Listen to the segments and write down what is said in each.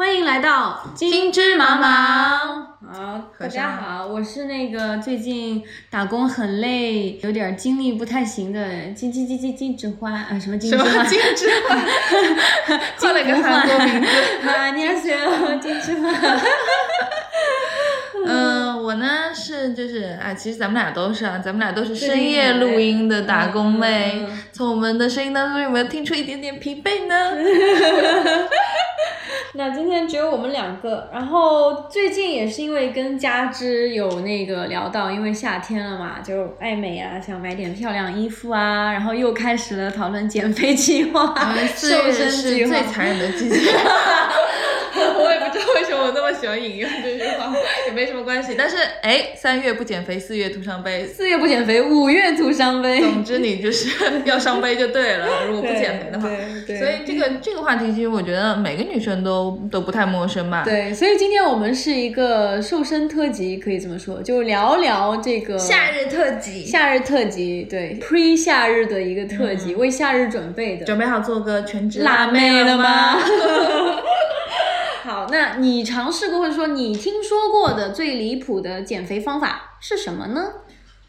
欢迎来到金枝茫茫。好，大家好，我是那个最近打工很累，有点精力不太行的金金金金金枝花啊，什么金枝花？金枝花，换了个韩国名字。啊，你好，金枝花。嗯，我呢是就是啊，其实咱们俩都是啊，咱们俩都是深夜录音的打工妹。从我们的声音当中有没有听出一点点疲惫呢？那今天只有我们两个，然后最近也是因为跟佳芝有那个聊到，因为夏天了嘛，就爱美啊，想买点漂亮衣服啊，然后又开始了讨论减肥计划、瘦身计划。最残忍的季节。我也不知道为什么我那么喜欢引用这 也没什么关系。但是哎，三月不减肥，四月徒伤悲；四月不减肥，五月徒伤悲。总之你就是 要伤悲就对了。如果不减肥的话，所以这个这个话题其实我觉得每个女生都都不太陌生吧。对，所以今天我们是一个瘦身特辑，可以这么说，就聊聊这个夏日特辑。夏日特辑，对，pre 夏日的一个特辑，为夏日准备的。准备好做个全职辣妹了吗？好，那你尝试过或者说你听说过的最离谱的减肥方法是什么呢？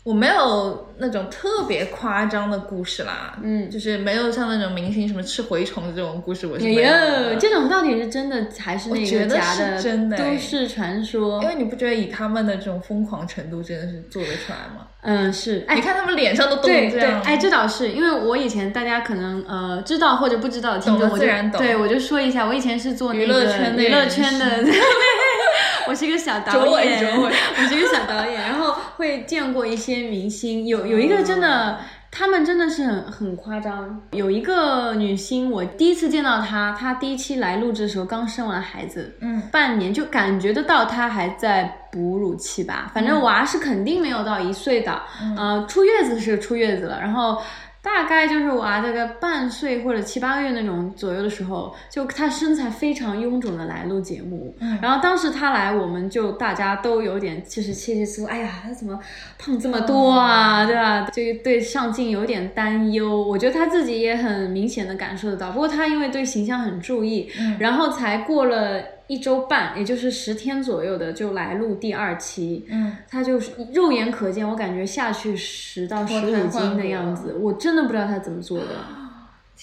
我没有那种特别夸张的故事啦，嗯，就是没有像那种明星什么吃蛔虫的这种故事，我是没有。这种到底是真的还是那个假的？真的都市传说。因为你不觉得以他们的这种疯狂程度，真的是做得出来吗？嗯，是。你看他们脸上都冻这样。对对，哎，这倒是，因为我以前大家可能呃知道或者不知道，听众自然懂。对，我就说一下，我以前是做娱乐圈娱乐圈的。我是一个小导演，我是一个小导演，然后会见过一些明星，有有一个真的，他们真的是很很夸张。有一个女星，我第一次见到她，她第一期来录制的时候刚生完孩子，嗯，半年就感觉得到她还在哺乳期吧，反正娃是肯定没有到一岁的，呃，出月子是出月子了，然后。大概就是我啊这个半岁或者七八个月那种左右的时候，就他身材非常臃肿的来录节目。嗯，然后当时他来，我们就大家都有点就是窃窃私语，哎呀，他怎么胖这么多啊，对吧？就对上镜有点担忧。我觉得他自己也很明显的感受得到。不过他因为对形象很注意，嗯，然后才过了。一周半，也就是十天左右的，就来录第二期。嗯，他就是肉眼可见，我感觉下去十到十五斤的样子，我真的不知道他怎么做的。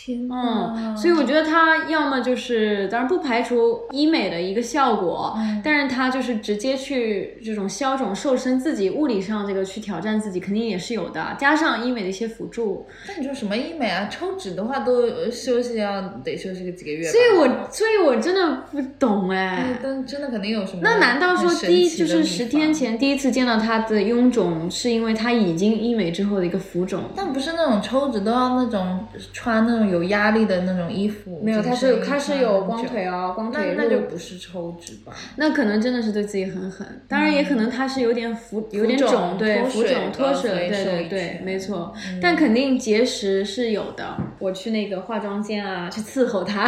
嗯，所以我觉得他要么就是，当然不排除医美的一个效果，但是他就是直接去这种消肿瘦身，自己物理上这个去挑战自己，肯定也是有的，加上医美的一些辅助。那你说什么医美啊？抽脂的话都休息要得休息个几个月。所以我所以我真的不懂哎。但真的肯定有什么？那难道说第一就是十天前第一次见到他的臃肿，是因为他已经医美之后的一个浮肿？但不是那种抽脂都要那种穿那种。有压力的那种衣服，没有，它是它是有光腿哦，光腿那就不是抽脂吧？那可能真的是对自己很狠，当然也可能它是有点浮，有点肿，对，浮肿脱水，对对对，没错。但肯定节食是有的。我去那个化妆间啊，去伺候他，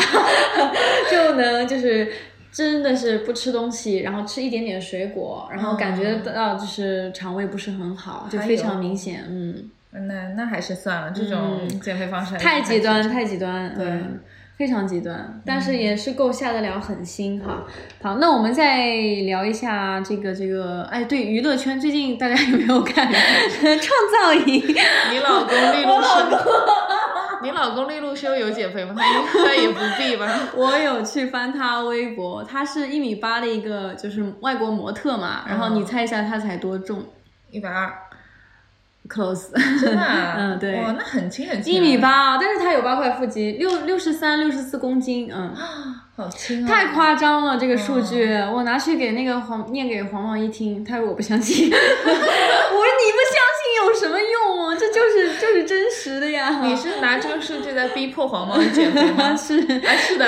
就能就是真的是不吃东西，然后吃一点点水果，然后感觉到就是肠胃不是很好，就非常明显，嗯。那那还是算了，这种减肥方式太极端，太极端，对，非常极端，但是也是够下得了狠心哈。好，那我们再聊一下这个这个，哎，对，娱乐圈最近大家有没有看《创造营》？你老公利路修，你老公利路修有减肥吗？他应该也不必吧。我有去翻他微博，他是一米八的一个就是外国模特嘛，然后你猜一下他才多重？一百二。close，真的，嗯，对，哇，那很轻很轻，一米八，但是他有八块腹肌，六六十三、六十四公斤，嗯，好轻啊，太夸张了这个数据，我拿去给那个黄念给黄毛一听，他说我不相信，我说你不相信有什么用就是就是真实的呀。你是拿这个数据在逼迫黄毛减肥吗？是，啊是的，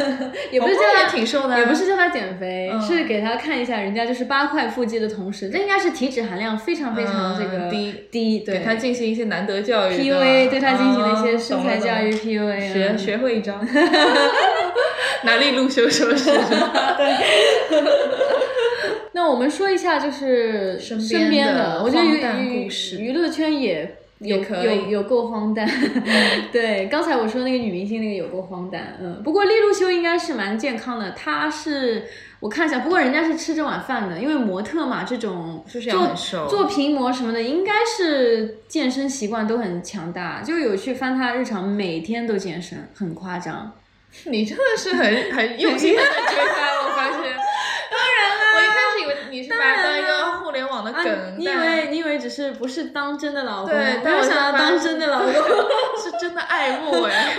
也不是叫他挺瘦的，也不是叫他减肥，是给他看一下人家就是八块腹肌的同时，这应该是体脂含量非常非常这个低低。对他进行一些难得教育，PUA 对他进行了一些身材教育，PUA 学学会一招，哪里路修说是？对。那我们说一下就是身边的，我觉得娱娱乐圈也有有有够荒诞。对，刚才我说那个女明星那个有够荒诞。嗯，不过利路修应该是蛮健康的，她是我看一下，不过人家是吃这碗饭的，因为模特嘛，这种做做屏模什么的，应该是健身习惯都很强大。就有去翻她日常，每天都健身，很夸张。你真的是很很用心的追她，我发现。当然了，我一开始以为你是把它当一个互联网的梗，你以为你以为只是不是当真的老公，对，没有想要当真的老公 是真的爱慕 哎，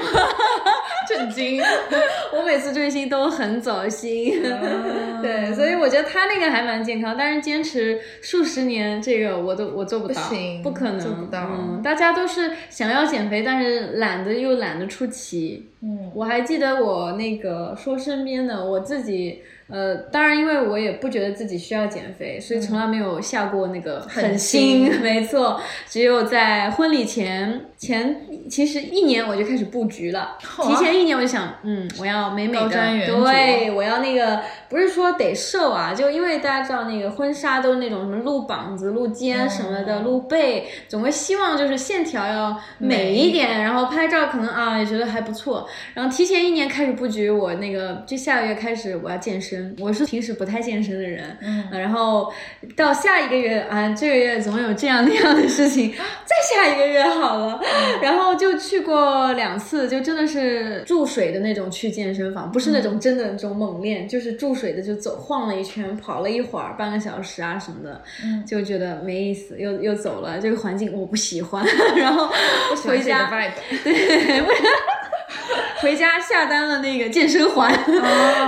震惊！我每次追星都很走心，对，所以我觉得他那个还蛮健康，但是坚持数十年这个我都我做不到，不可能做不到。嗯，大家都是想要减肥，但是懒得又懒得出奇。嗯，我还记得我那个说身边的我自己。呃，当然，因为我也不觉得自己需要减肥，所以从来没有下过那个狠心。没错，只有在婚礼前前，其实一年我就开始布局了。提前一年我就想，嗯，我要美美的，对，我要那个，不是说得瘦啊，就因为大家知道那个婚纱都是那种什么露膀子、露肩什么的，露背，总会希望就是线条要美一点，然后拍照可能啊也觉得还不错。然后提前一年开始布局，我那个就下个月开始我要健身。我是平时不太健身的人，嗯，然后到下一个月啊，这个月总有这样那样的事情，再下一个月好了，然后就去过两次，就真的是注水的那种去健身房，不是那种真的那种猛练，就是注水的，就走晃了一圈，跑了一会儿，半个小时啊什么的，嗯，就觉得没意思，又又走了，这个环境我不喜欢，然后回家，对。回家下单了那个健身环，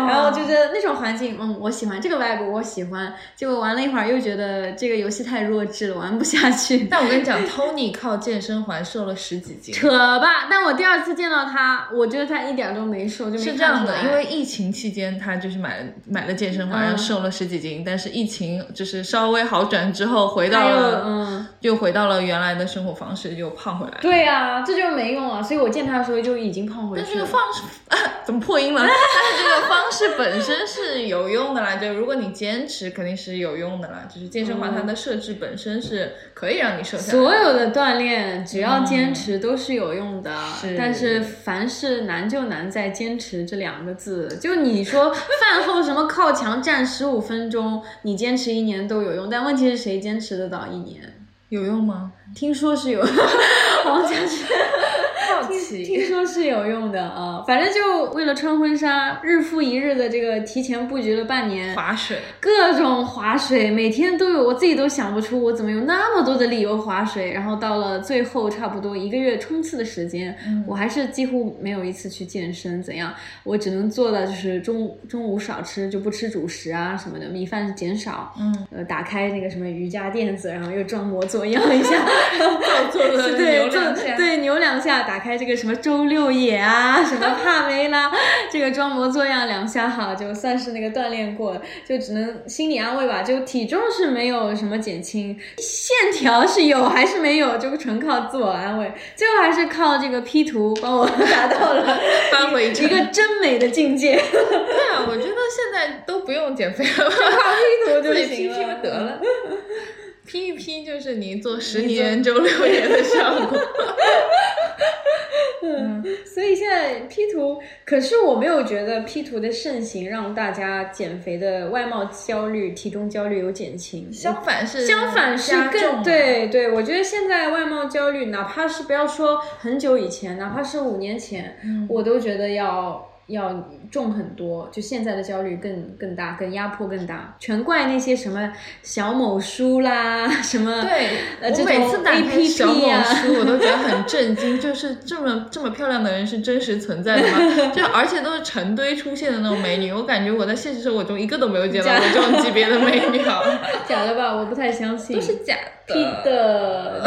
然后就觉得那种环境，嗯，我喜欢这个 vibe，我喜欢。结果玩了一会儿，又觉得这个游戏太弱智了，玩不下去。但我跟你讲，Tony 靠健身环瘦了十几斤，扯吧。但我第二次见到他，我觉得他一点都没瘦，就是这样的。因为疫情期间，他就是买了买了健身环，然后瘦了十几斤。但是疫情就是稍微好转之后，回到了，嗯，又回到了原来的生活方式，又胖回来。对呀，这就是没用啊。所以我见他的时候就已经胖回去了。这个方式啊 怎么破音了？但是这个方式本身是有用的啦，就如果你坚持，肯定是有用的啦。就是健身房它的设置本身是可以让你瘦下来。所有的锻炼只要坚持都是有用的，但是凡事难就难在坚持这两个字。就你说饭后什么靠墙站十五分钟，你坚持一年都有用，但问题是谁坚持得到一年？有用吗？听说是有，王佳芝。听听说是有用的啊，反正就为了穿婚纱，日复一日的这个提前布局了半年，划水，各种划水，每天都有，我自己都想不出我怎么有那么多的理由划水。然后到了最后差不多一个月冲刺的时间，我还是几乎没有一次去健身，怎样？我只能做的就是中中午少吃，就不吃主食啊什么的，米饭减少，嗯，呃，打开那个什么瑜伽垫子，然后又装模作样一下，做做 对，做对扭两下，打开这个。什么周六野啊，什么帕梅拉，这个装模作样两下哈，就算是那个锻炼过，就只能心理安慰吧。就体重是没有什么减轻，线条是有还是没有，就纯靠自我安慰。最后还是靠这个 P 图帮我达到了翻 回一个真美的境界。对啊，我觉得现在都不用减肥了，就 靠 P 图就行了，得了。P 一拼就是你做十年周六年的效果。嗯，所以现在 P 图，可是我没有觉得 P 图的盛行让大家减肥的外貌焦虑、体重焦虑有减轻，相反是相反是更对对。我觉得现在外貌焦虑，哪怕是不要说很久以前，哪怕是五年前，我都觉得要。要重很多，就现在的焦虑更更大，更压迫更大，全怪那些什么小某书啦，什么对，我每次打开小某书，我都觉得很震惊，就是这么这么漂亮的人是真实存在的吗？就而且都是成堆出现的那种美女，我感觉我在现实生活中一个都没有见到过这种级别的美女，假的吧？我不太相信，都是假的，P 的，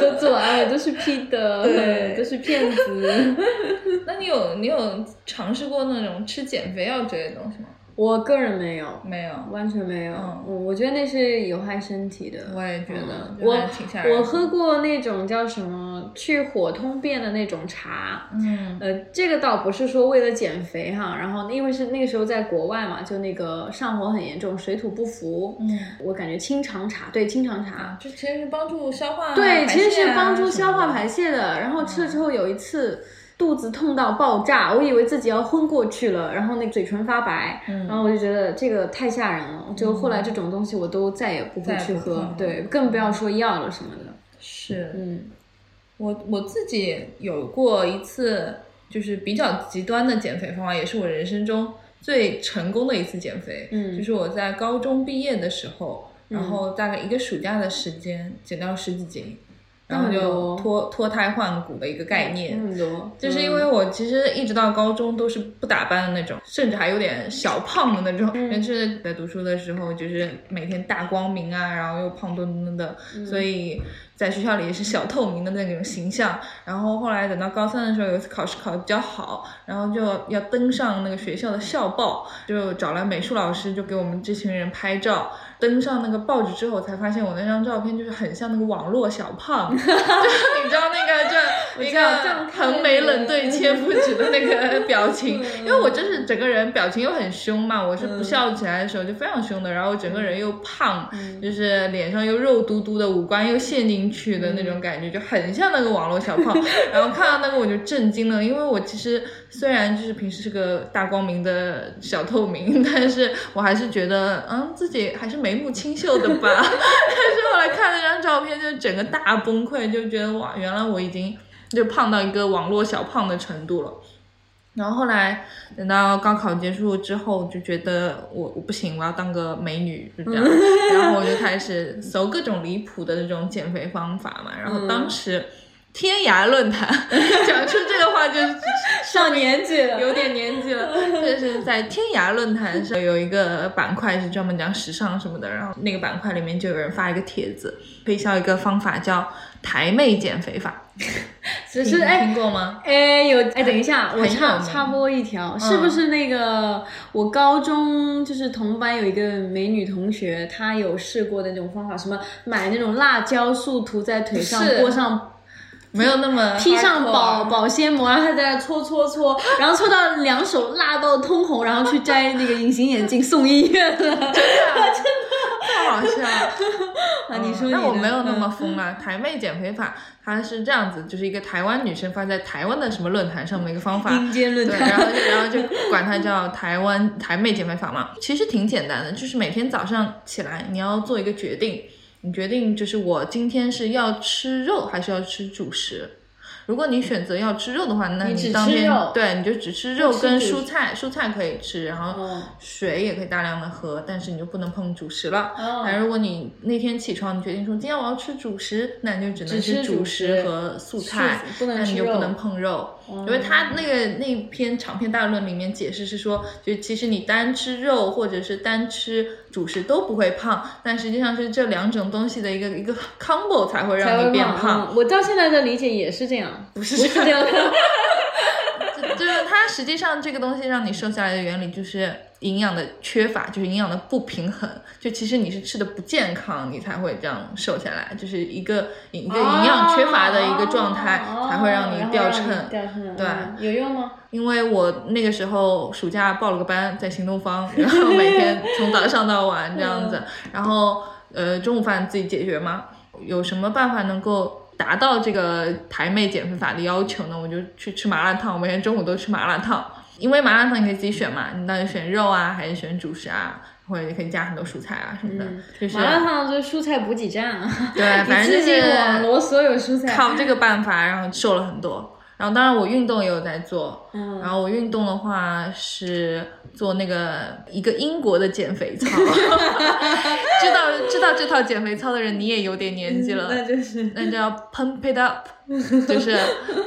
都做完了，都是 P 的，对，都是骗子。那你有你有尝试过那种吃减肥药之类的东西吗？我个人没有，没有，完全没有。嗯，我觉得那是有害身体的。我也觉得，我我喝过那种叫什么去火通便的那种茶。嗯，呃，这个倒不是说为了减肥哈，然后因为是那个时候在国外嘛，就那个上火很严重，水土不服。嗯，我感觉清肠茶，对清肠茶，就其实是帮助消化，对，其实是帮助消化排泄的。然后吃了之后有一次。肚子痛到爆炸，我以为自己要昏过去了，然后那嘴唇发白，然后我就觉得这个太吓人了，就后来这种东西我都再也不会去喝，对，更不要说药了什么的。是，嗯，我我自己有过一次，就是比较极端的减肥方法，也是我人生中最成功的一次减肥，嗯，就是我在高中毕业的时候，然后大概一个暑假的时间减掉十几斤。然后就脱脱胎换骨的一个概念，就是因为我其实一直到高中都是不打扮的那种，甚至还有点小胖的那种。但是在读书的时候，就是每天大光明啊，然后又胖墩墩的，所以在学校里也是小透明的那种形象。然后后来等到高三的时候，有一次考试考的比较好，然后就要登上那个学校的校报，就找来美术老师，就给我们这群人拍照。登上那个报纸之后，才发现我那张照片就是很像那个网络小胖，就你知道那个就一个横眉冷对切肤指的那个 表情，因为我就是整个人表情又很凶嘛，我是不笑起来的时候就非常凶的，然后整个人又胖，就是脸上又肉嘟嘟的，五官又陷进去的那种感觉，就很像那个网络小胖。然后看到那个我就震惊了，因为我其实虽然就是平时是个大光明的小透明，但是我还是觉得嗯自己还是眉目清秀的吧。但是后来看那张照片，就整个大崩溃，就觉得哇，原来我已经。就胖到一个网络小胖的程度了，然后后来等到高考结束之后，就觉得我我不行，我要当个美女，就这样，然后我就开始搜各种离谱的那种减肥方法嘛。然后当时天涯论坛讲出这个话就 上年纪了，有点年纪了。就是在天涯论坛上有一个板块是专门讲时尚什么的，然后那个板块里面就有人发一个帖子，推销一个方法叫台妹减肥法。只是哎，听过吗？哎，有哎，等一下，我插插播一条，是不是那个我高中就是同班有一个美女同学，她有试过的那种方法，什么买那种辣椒素涂在腿上，裹上，没有那么披上保保鲜膜，然后他在那搓搓搓，然后搓到两手辣到通红，然后去摘那个隐形眼镜送医院了，真的真的。太好笑 啊！你说，那我没有那么疯啊。台妹减肥法，它是这样子，就是一个台湾女生发在台湾的什么论坛上面一个方法，论坛，然后然后就管它叫台湾台妹减肥法嘛。其实挺简单的，就是每天早上起来，你要做一个决定，你决定就是我今天是要吃肉还是要吃主食。如果你选择要吃肉的话，那你当天对你就只吃肉跟蔬菜，蔬菜可以吃，然后水也可以大量的喝，但是你就不能碰主食了。但如果你那天起床，你决定说今天我要吃主食，那你就只能吃主食和素菜，那你就不能碰肉。因为他那个那篇长篇大论里面解释是说，就其实你单吃肉或者是单吃主食都不会胖，但实际上是这两种东西的一个一个 combo 才会让你变胖。我到现在的理解也是这样，不是这样的。实际上这个东西让你瘦下来的原理就是营养的缺乏，就是营养的不平衡。就其实你是吃的不健康，你才会这样瘦下来，就是一个一个营养缺乏的一个状态才会让你掉秤。掉秤，对，有用吗？因为我那个时候暑假报了个班在新东方，然后每天从早上到晚这样子，然后呃中午饭自己解决嘛。有什么办法能够？达到这个台妹减肥法的要求呢，我就去吃麻辣烫。我每天中午都吃麻辣烫，因为麻辣烫你可以自己选嘛，你到底选肉啊，还是选主食啊，或者你可以加很多蔬菜啊什么的。就是麻辣烫就是蔬菜补给站啊。对，反正就是网罗所有蔬菜。靠这个办法，然后瘦了很多。然后当然我运动也有在做，然后我运动的话是做那个一个英国的减肥操，知道知道这套减肥操的人你也有点年纪了，那就是那叫 Pump It Up，就是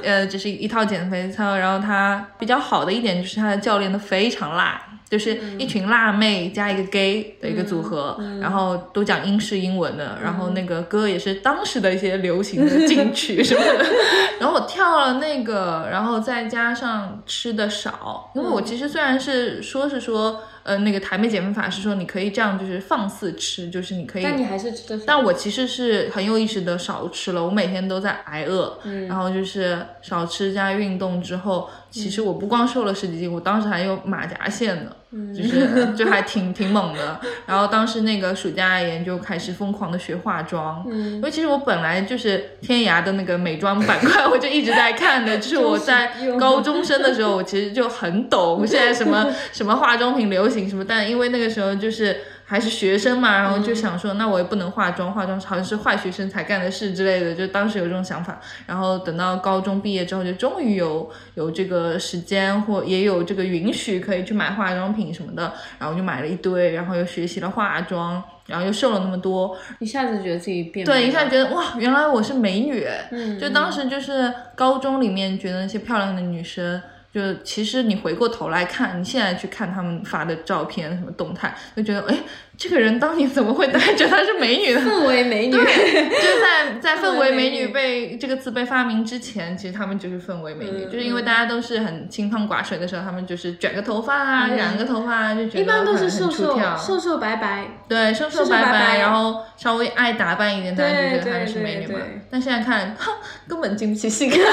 呃这是一套减肥操，然后它比较好的一点就是它的教练都非常辣。就是一群辣妹加一个 gay 的一个组合，然后都讲英式英文的，然后那个歌也是当时的一些流行的 金曲什么的。然后我跳了那个，然后再加上吃的少，因为我其实虽然是说是说。呃，那个台妹减肥法是说你可以这样，就是放肆吃，就是你可以。但你还是吃的。但我其实是很有意识的少吃了，我每天都在挨饿，然后就是少吃加运动之后，其实我不光瘦了十几斤，我当时还有马甲线呢。就是就还挺挺猛的，然后当时那个暑假研就开始疯狂的学化妆，因为其实我本来就是天涯的那个美妆板块，我就一直在看的，就是我在 高中生的时候，我其实就很懂现在什么 什么化妆品流行什么，但因为那个时候就是。还是学生嘛，然后就想说，那我也不能化妆，化妆好像是坏学生才干的事之类的，就当时有这种想法。然后等到高中毕业之后，就终于有有这个时间或也有这个允许可以去买化妆品什么的，然后就买了一堆，然后又学习了化妆，然后又瘦了那么多，一下子觉得自己变对，一下觉得哇，原来我是美女，嗯，就当时就是高中里面觉得那些漂亮的女生。就其实你回过头来看，你现在去看他们发的照片，什么动态，就觉得哎，这个人当年怎么会大家觉得她是美女呢？氛围美女，对，就是在在氛围美女被这个词被发明之前，其实他们就是氛围美女，就是因为大家都是很清汤寡水的时候，他们就是卷个头发啊，染个头发啊就觉得一般都是瘦瘦瘦瘦白白，对，瘦瘦白白，然后稍微爱打扮一点，大家就觉得她是美女嘛。但现在看，哈，根本经不起细看。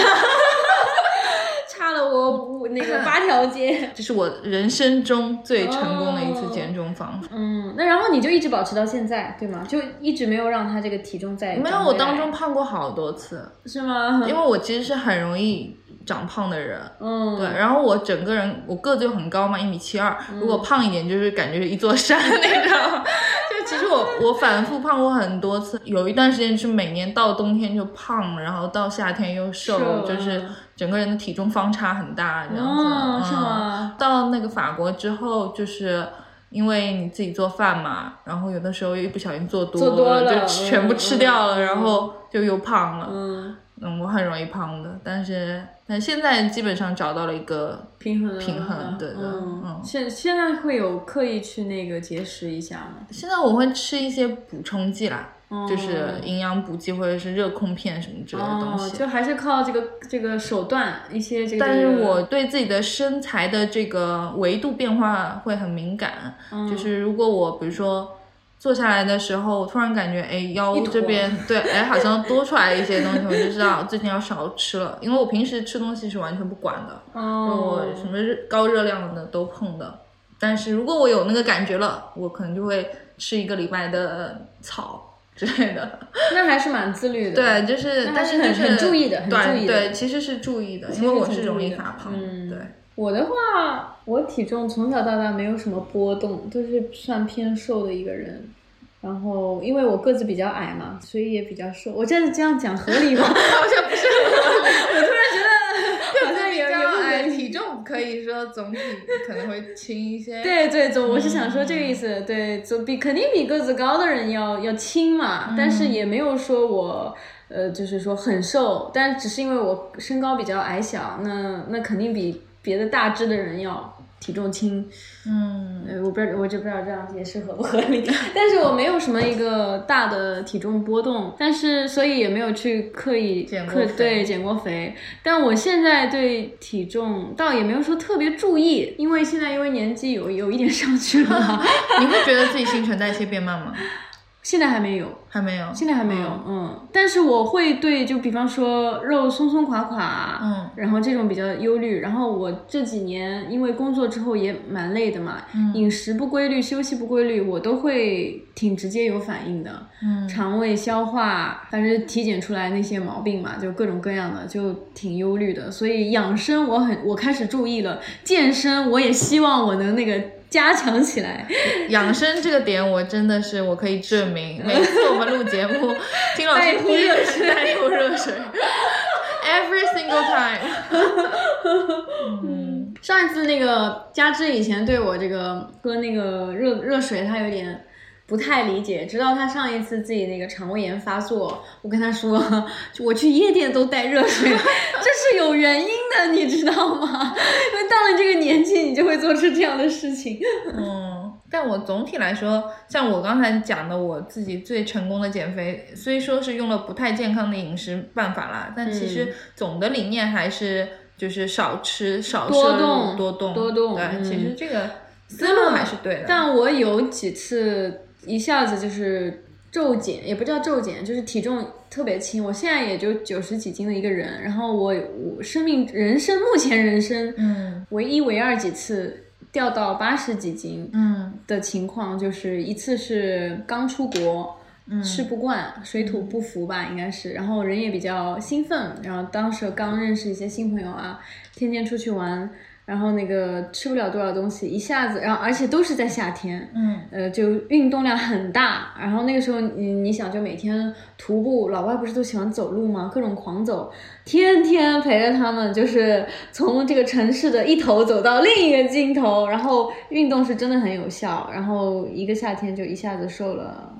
差了我五那个 八条街，这是我人生中最成功的一次减重方法。嗯，那然后你就一直保持到现在，对吗？就一直没有让他这个体重再没有。我当中胖过好多次，是吗？因为我其实是很容易长胖的人。嗯，对。然后我整个人我个子又很高嘛，一米七二，如果胖一点就是感觉是一座山那种。就其实我我反复胖过很多次，有一段时间是每年到冬天就胖，然后到夏天又瘦，就是整个人的体重方差很大这样子。是吗？到那个法国之后，就是因为你自己做饭嘛，然后有的时候又一不小心做多了，就全部吃掉了，然后就又胖了。嗯。嗯，我很容易胖的，但是但现在基本上找到了一个平衡平衡，对的，嗯。现现在会有刻意去那个节食一下吗？现在我会吃一些补充剂啦，就是营养补剂或者是热控片什么之类的东西，就还是靠这个这个手段一些这个。但是我对自己的身材的这个维度变化会很敏感，就是如果我比如说。坐下来的时候，突然感觉哎腰这边 对哎好像多出来一些东西，我就知道最近要少吃了。因为我平时吃东西是完全不管的，我什么高热量的都碰的。但是如果我有那个感觉了，我可能就会吃一个礼拜的草 之类的。那还是蛮自律的。对，就是但是很很注意的，很注意的。对，其实是注意的，因为我是容易发胖。嗯对。我的话，我体重从小到大没有什么波动，都是算偏瘦的一个人。然后，因为我个子比较矮嘛，所以也比较瘦。我这样这样讲合理吗？好像不是很合理。我突然觉得好像有有矮，体重可以说总体可能会轻一些。对对，总我是想说这个意思。对，总比肯定比个子高的人要要轻嘛。但是也没有说我呃，就是说很瘦，但只是因为我身高比较矮小，那那肯定比别的大只的人要。体重轻，嗯，我不知道，我就不知道这样解释合不合理。但是我没有什么一个大的体重波动，但是所以也没有去刻意减过对减过肥。但我现在对体重倒也没有说特别注意，因为现在因为年纪有有一点上去了。你会觉得自己新陈代谢变慢吗？现在还没有，还没有，现在还没有，嗯，但是我会对，就比方说肉松松垮垮，嗯，然后这种比较忧虑。然后我这几年因为工作之后也蛮累的嘛，饮食不规律，休息不规律，我都会挺直接有反应的，嗯，肠胃消化，反正体检出来那些毛病嘛，就各种各样的，就挺忧虑的。所以养生我很，我开始注意了，健身我也希望我能那个。加强起来，养生这个点我真的是我可以证明。每次我们录节目，听老师 呼热水，带呼热水，every single time。嗯，上一次那个佳芝以前对我这个喝那个热热水，他有点。不太理解，直到他上一次自己那个肠胃炎发作，我跟他说，我去夜店都带热水，这是有原因的，你知道吗？因为到了这个年纪，你就会做出这样的事情。嗯，但我总体来说，像我刚才讲的，我自己最成功的减肥，虽说是用了不太健康的饮食办法啦，但其实总的理念还是就是少吃、少摄入、多动、多动。对，其实这个。思路还是对的。但我有几次一下子就是骤减，也不叫骤减，就是体重特别轻。我现在也就九十几斤的一个人，然后我我生命人生目前人生嗯唯一唯二几次掉到八十几斤嗯的情况，就是一次是刚出国。吃不惯，水土不服吧，应该是。然后人也比较兴奋，然后当时刚认识一些新朋友啊，天天出去玩，然后那个吃不了多少东西，一下子，然后而且都是在夏天，嗯呃，就运动量很大。然后那个时候，你你想，就每天徒步，老外不是都喜欢走路吗？各种狂走，天天陪着他们，就是从这个城市的一头走到另一个尽头。然后运动是真的很有效，然后一个夏天就一下子瘦了。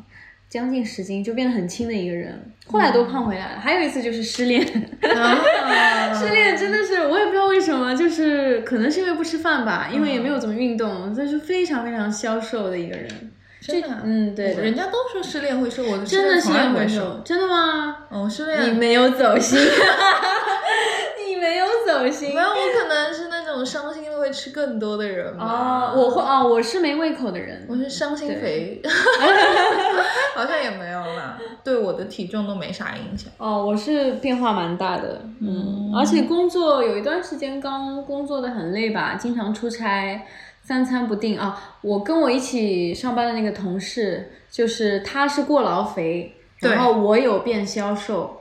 将近十斤，就变得很轻的一个人，后来都胖回来了。还有一次就是失恋，失恋真的是我也不知道为什么，就是可能是因为不吃饭吧，因为也没有怎么运动，但是非常非常消瘦的一个人。真的，嗯，对的，人家都说失恋会瘦，我的真的从来不会瘦瘦，，真的吗？哦，失恋。你没有走心，你 没有走心没。有，我可能是那种伤心会吃更多的人吧。哦，我会哦，我是没胃口的人。我是伤心肥，好像也没有啦，对我的体重都没啥影响。哦，我是变化蛮大的，嗯，而且工作有一段时间刚工作的很累吧，经常出差，三餐不定啊。我跟我一起上班的那个同事，就是他是过劳肥，对然后我有变消瘦，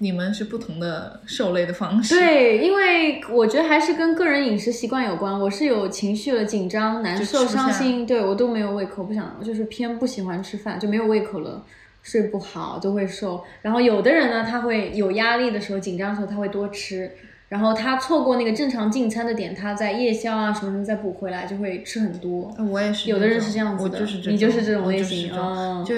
你们是不同的受累的方式。，对，因为我觉得还是跟个人饮食习惯有关。我是有情绪了，紧张、难受、伤心，对我都没有胃口，不想就是偏不喜欢吃饭，就没有胃口了。睡不好就会瘦，然后有的人呢，他会有压力的时候、紧张的时候，他会多吃，然后他错过那个正常进餐的点，他在夜宵啊什么什么再补回来，就会吃很多。我也是。有的人是这样子的，我就是这种，你就是这种我类型，就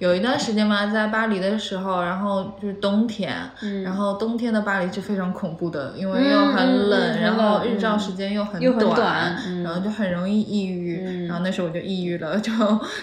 有有一段时间嘛，在巴黎的时候，然后就是冬天，嗯然后冬天的巴黎是非常恐怖的，因为嗯又很嗯冷，嗯然后日照时间又很短，嗯然后就很容易抑郁。嗯然后那时候我就抑郁了，就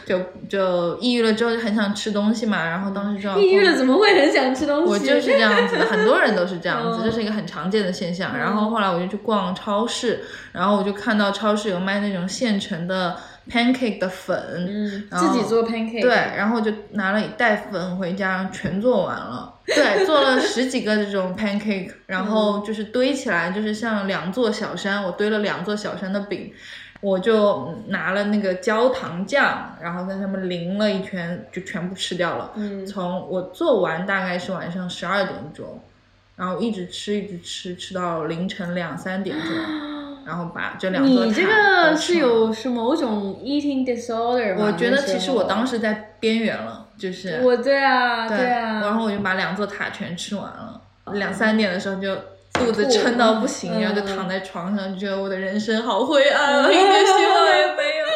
就就抑郁了之后就很想吃东西嘛，然后当时就要抑郁了怎么会很想吃东西？我就是这样子的，很多人都是这样子，嗯这是一个很常见的现象。然后后来我就去逛超市，然后我就看到超市有卖那种现成的 pancake 的粉，嗯，自己做 pancake，对，然后就拿了一袋粉回家，全做完了。对，做了十几个这种 pancake，然后就是堆起来，就是像两座小山，我堆了两座小山的饼。我就拿了那个焦糖酱，然后在上面淋了一圈，就全部吃掉了。嗯从我做完大概是晚上十二点钟，然后一直吃一直吃，吃到凌晨两三点钟，然后把这两座塔你这个是有是某种 eating disorder 吗？我觉得其实我当时在边缘了，就是我对啊对啊，然后我就把两座塔全吃完了，两三点的时候就肚子撑到不行，嗯然后就躺在床上，就觉得我的人生好灰暗啊，一点希望也没有。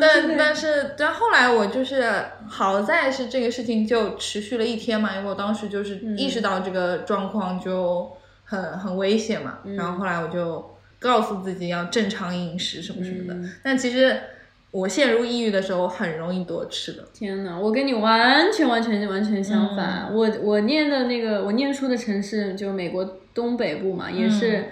但但是但后来我就是好在是这个事情就持续了一天嘛，因为我当时就是意识到这个状况就很很危险嘛，然后后来我就告诉自己要正常饮食什么什么的。但其实我陷入抑郁的时候很容易多吃的，天呐，我跟你完全完全完全相反。嗯。我我念的那个我念书的城市就美国东北部嘛，也是、嗯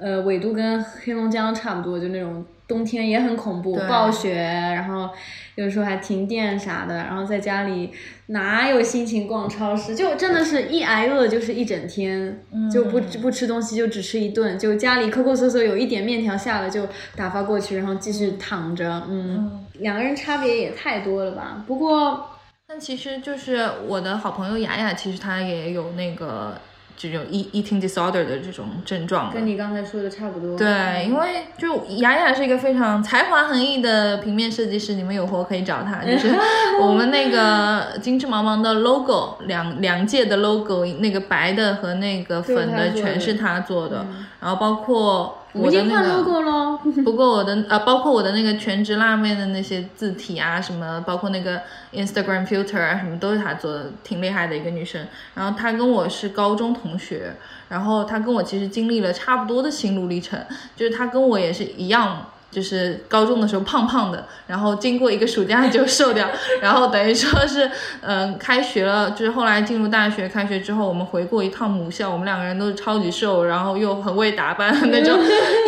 呃纬度跟黑龙江差不多，就那种冬天也很恐怖，暴雪，然后有时候还停电啥的，然后在家里哪有心情逛超市？就真的是一挨饿就是一整天，就不不吃东西就只吃一顿，就家里抠抠搜搜有一点面条下了就打发过去，然后继续躺着，嗯，两个人差别也太多了吧？不过。但其实就是我的好朋友雅雅，其实她也有那个这种 eat eating disorder 的这种症状跟你刚才说的差不多。对，因为就雅雅是一个非常才华横溢的平面设计师，你们有活可以找她。就是 我们那个精致茫茫的 logo，两两届的 logo，那个白的和那个粉的全是他做的，然后包括我的那个。不过我的呃，包括我的那个全职辣妹的那些字体啊，什么，包括那个 Instagram filter 啊，什么都是她做的，挺厉害的一个女生。然后她跟我是高中同学，然后她跟我其实经历了差不多的心路历程，就是她跟我也是一样就是高中的时候胖胖的，然后经过一个暑假就瘦掉，然后等于说是，嗯，开学了，就是后来进入大学，开学之后我们回过一趟母校，我们两个人都是超级瘦，然后又很会打扮那种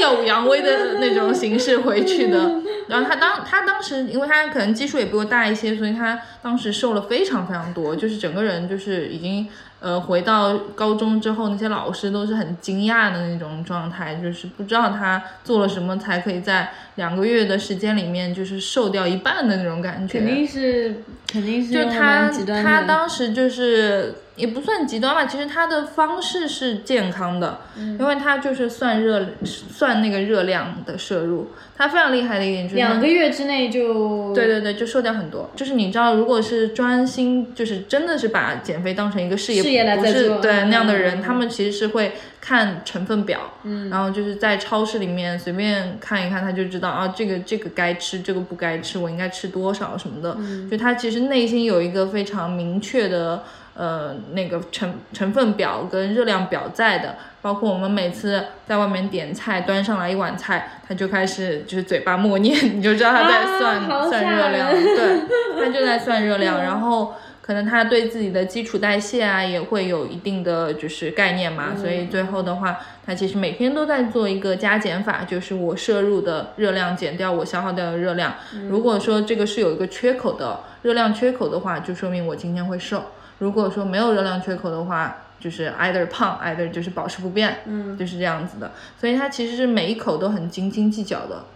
耀武扬威的那种形式回去的。然后他当他当时，因为他可能基数也比我大一些，所以他当时瘦了非常非常多，就是整个人就是已经。呃，回到高中之后，那些老师都是很惊讶的那种状态，就是不知道他做了什么才可以在两个月的时间里面，就是瘦掉一半的那种感觉。肯定是，肯定是。就他，他当时就是也不算极端吧，其实他的方式是健康的，因为他就是算热，算那个热量的摄入。他非常厉害的一点就是两个月之内就对对对，就瘦掉很多。就是你知道，如果是专心，就是真的是把减肥当成一个事业，不是对那样的人，他们其实是会看成分表，嗯，然后就是在超市里面随便看一看，他就知道啊，这个这个该吃，这个不该吃，我应该吃多少什么的。就他其实内心有一个非常明确的。呃，那个成成分表跟热量表在的，包括我们每次在外面点菜，端上来一碗菜，他就开始就是嘴巴默念，你就知道他在算算热量，对，他就在算热量，然后可能他对自己的基础代谢啊也会有一定的就是概念嘛，所以最后的话，他其实每天都在做一个加减法，就是我摄入的热量减掉我消耗掉的热量，如果说这个是有一个缺口的热量缺口的话，就说明我今天会瘦。如果说没有热量缺口的话，就是 either 胖，either 就是保持不变，嗯，就是这样子的。所以它其实是每一口都很斤斤计较的。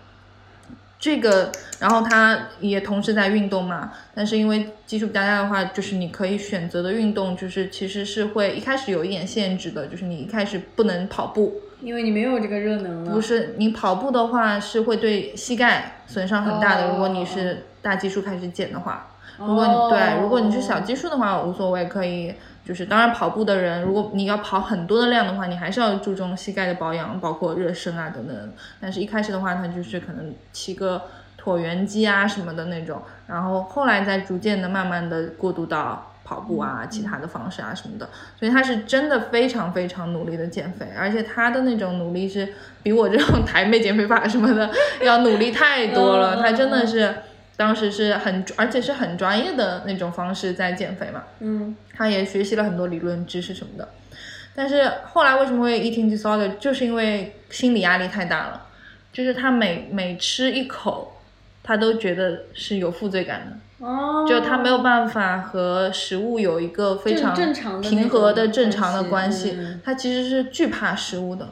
这个，然后它也同时在运动嘛，但是因为基数比较大的话，就是你可以选择的运动，就是其实是会一开始有一点限制的，就是你一开始不能跑步，因为你没有这个热能了。不是，你跑步的话是会对膝盖损伤很大的。如果你是大基数开始减的话。如果你对，如果你是小基数的话，无所谓，可以就是当然跑步的人，如果你要跑很多的量的话，你还是要注重膝盖的保养，包括热身啊等等。但是一开始的话，他就是可能骑个椭圆机啊什么的那种，然后后来再逐渐的慢慢的过渡到跑步啊其他的方式啊什么的。所以他是真的非常非常努力的减肥，而且他的那种努力是比我这种 台妹减肥法什么的 要努力太多了，他真的是。当时是很，而且是很专业的那种方式在减肥嘛，嗯，他也学习了很多理论知识什么的，但是后来为什么会 eating disorder，就是因为心理压力太大了，就是他每每吃一口，他都觉得是有负罪感的，哦，就他没有办法和食物有一个非常平和的正常的关系，他其实是惧怕食物的，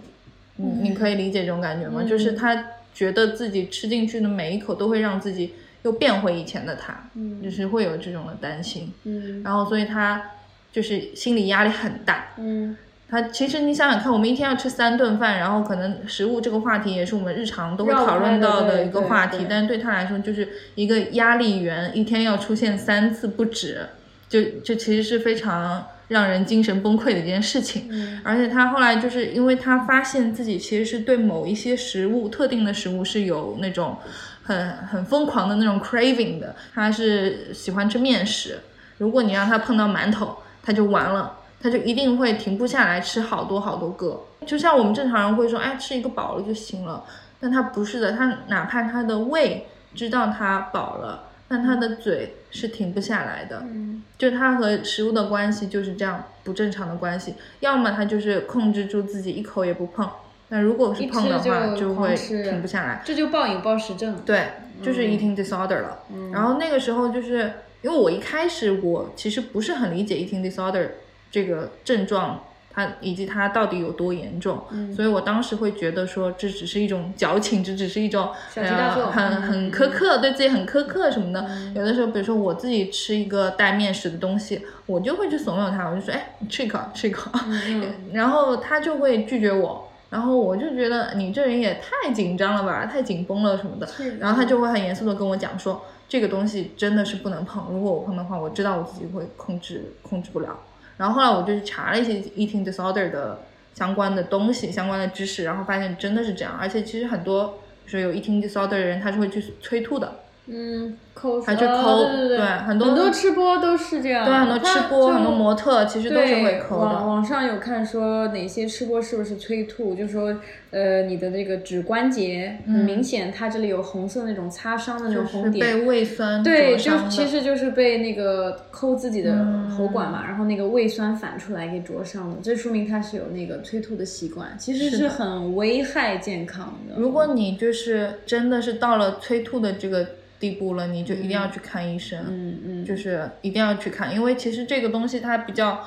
你你可以理解这种感觉吗？就是他觉得自己吃进去的每一口都会让自己。又变回以前的他，嗯，就是会有这种的担心，嗯，然后所以他就是心理压力很大，嗯，他其实你想想看，我们一天要吃三顿饭，然后可能食物这个话题也是我们日常都会讨论到的一个话题，但是对他来说就是一个压力源，一天要出现三次不止，就就其实是非常让人精神崩溃的一件事情，嗯，而且他后来就是因为他发现自己其实是对某一些食物特定的食物是有那种。很很疯狂的那种 craving 的，他是喜欢吃面食。如果你让他碰到馒头，他就完了，他就一定会停不下来吃好多好多个。就像我们正常人会说，哎，吃一个饱了就行了，但他不是的，他哪怕他的胃知道他饱了，但他的嘴是停不下来的。嗯，就他和食物的关系就是这样不正常的关系，要么他就是控制住自己一口也不碰。那如果是碰的话，就会停不下来，这就暴饮暴食症。对，就是 eating disorder 了。然后那个时候，就是因为我一开始我其实不是很理解 eating disorder 这个症状，它以及它到底有多严重，所以我当时会觉得说这只是一种矫情，这只是一种呃很很苛刻，对自己很苛刻什么的。有的时候，比如说我自己吃一个带面食的东西，我就会去怂恿他，我就说哎，吃一口，吃一口，然后他就会拒绝我。然后我就觉得你这人也太紧张了吧，太紧绷了什么的。然后他就会很严肃的跟我讲说，这个东西真的是不能碰。如果我碰的话，我知道我自己会控制控制不了。然后后来我就去查了一些 eating disorder 的相关的东西、相关的知识，然后发现真的是这样。而且其实很多说有 eating disorder 的人，他是会去催吐的。嗯，抠还去抠，对对，很多很多吃播都是这样，对很多吃播很多模特其实都是会抠的。网网上有看说哪些吃播是不是催吐，就说呃你的那个指关节很明显，它这里有红色那种擦伤的那种红点，被胃酸对，就其实就是被那个抠自己的喉管嘛，然后那个胃酸反出来给灼伤了，这说明他是有那个催吐的习惯，其实是很危害健康的。如果你就是真的是到了催吐的这个。地步了，你就一定要去看医生，嗯嗯，就是一定要去看，因为其实这个东西它比较，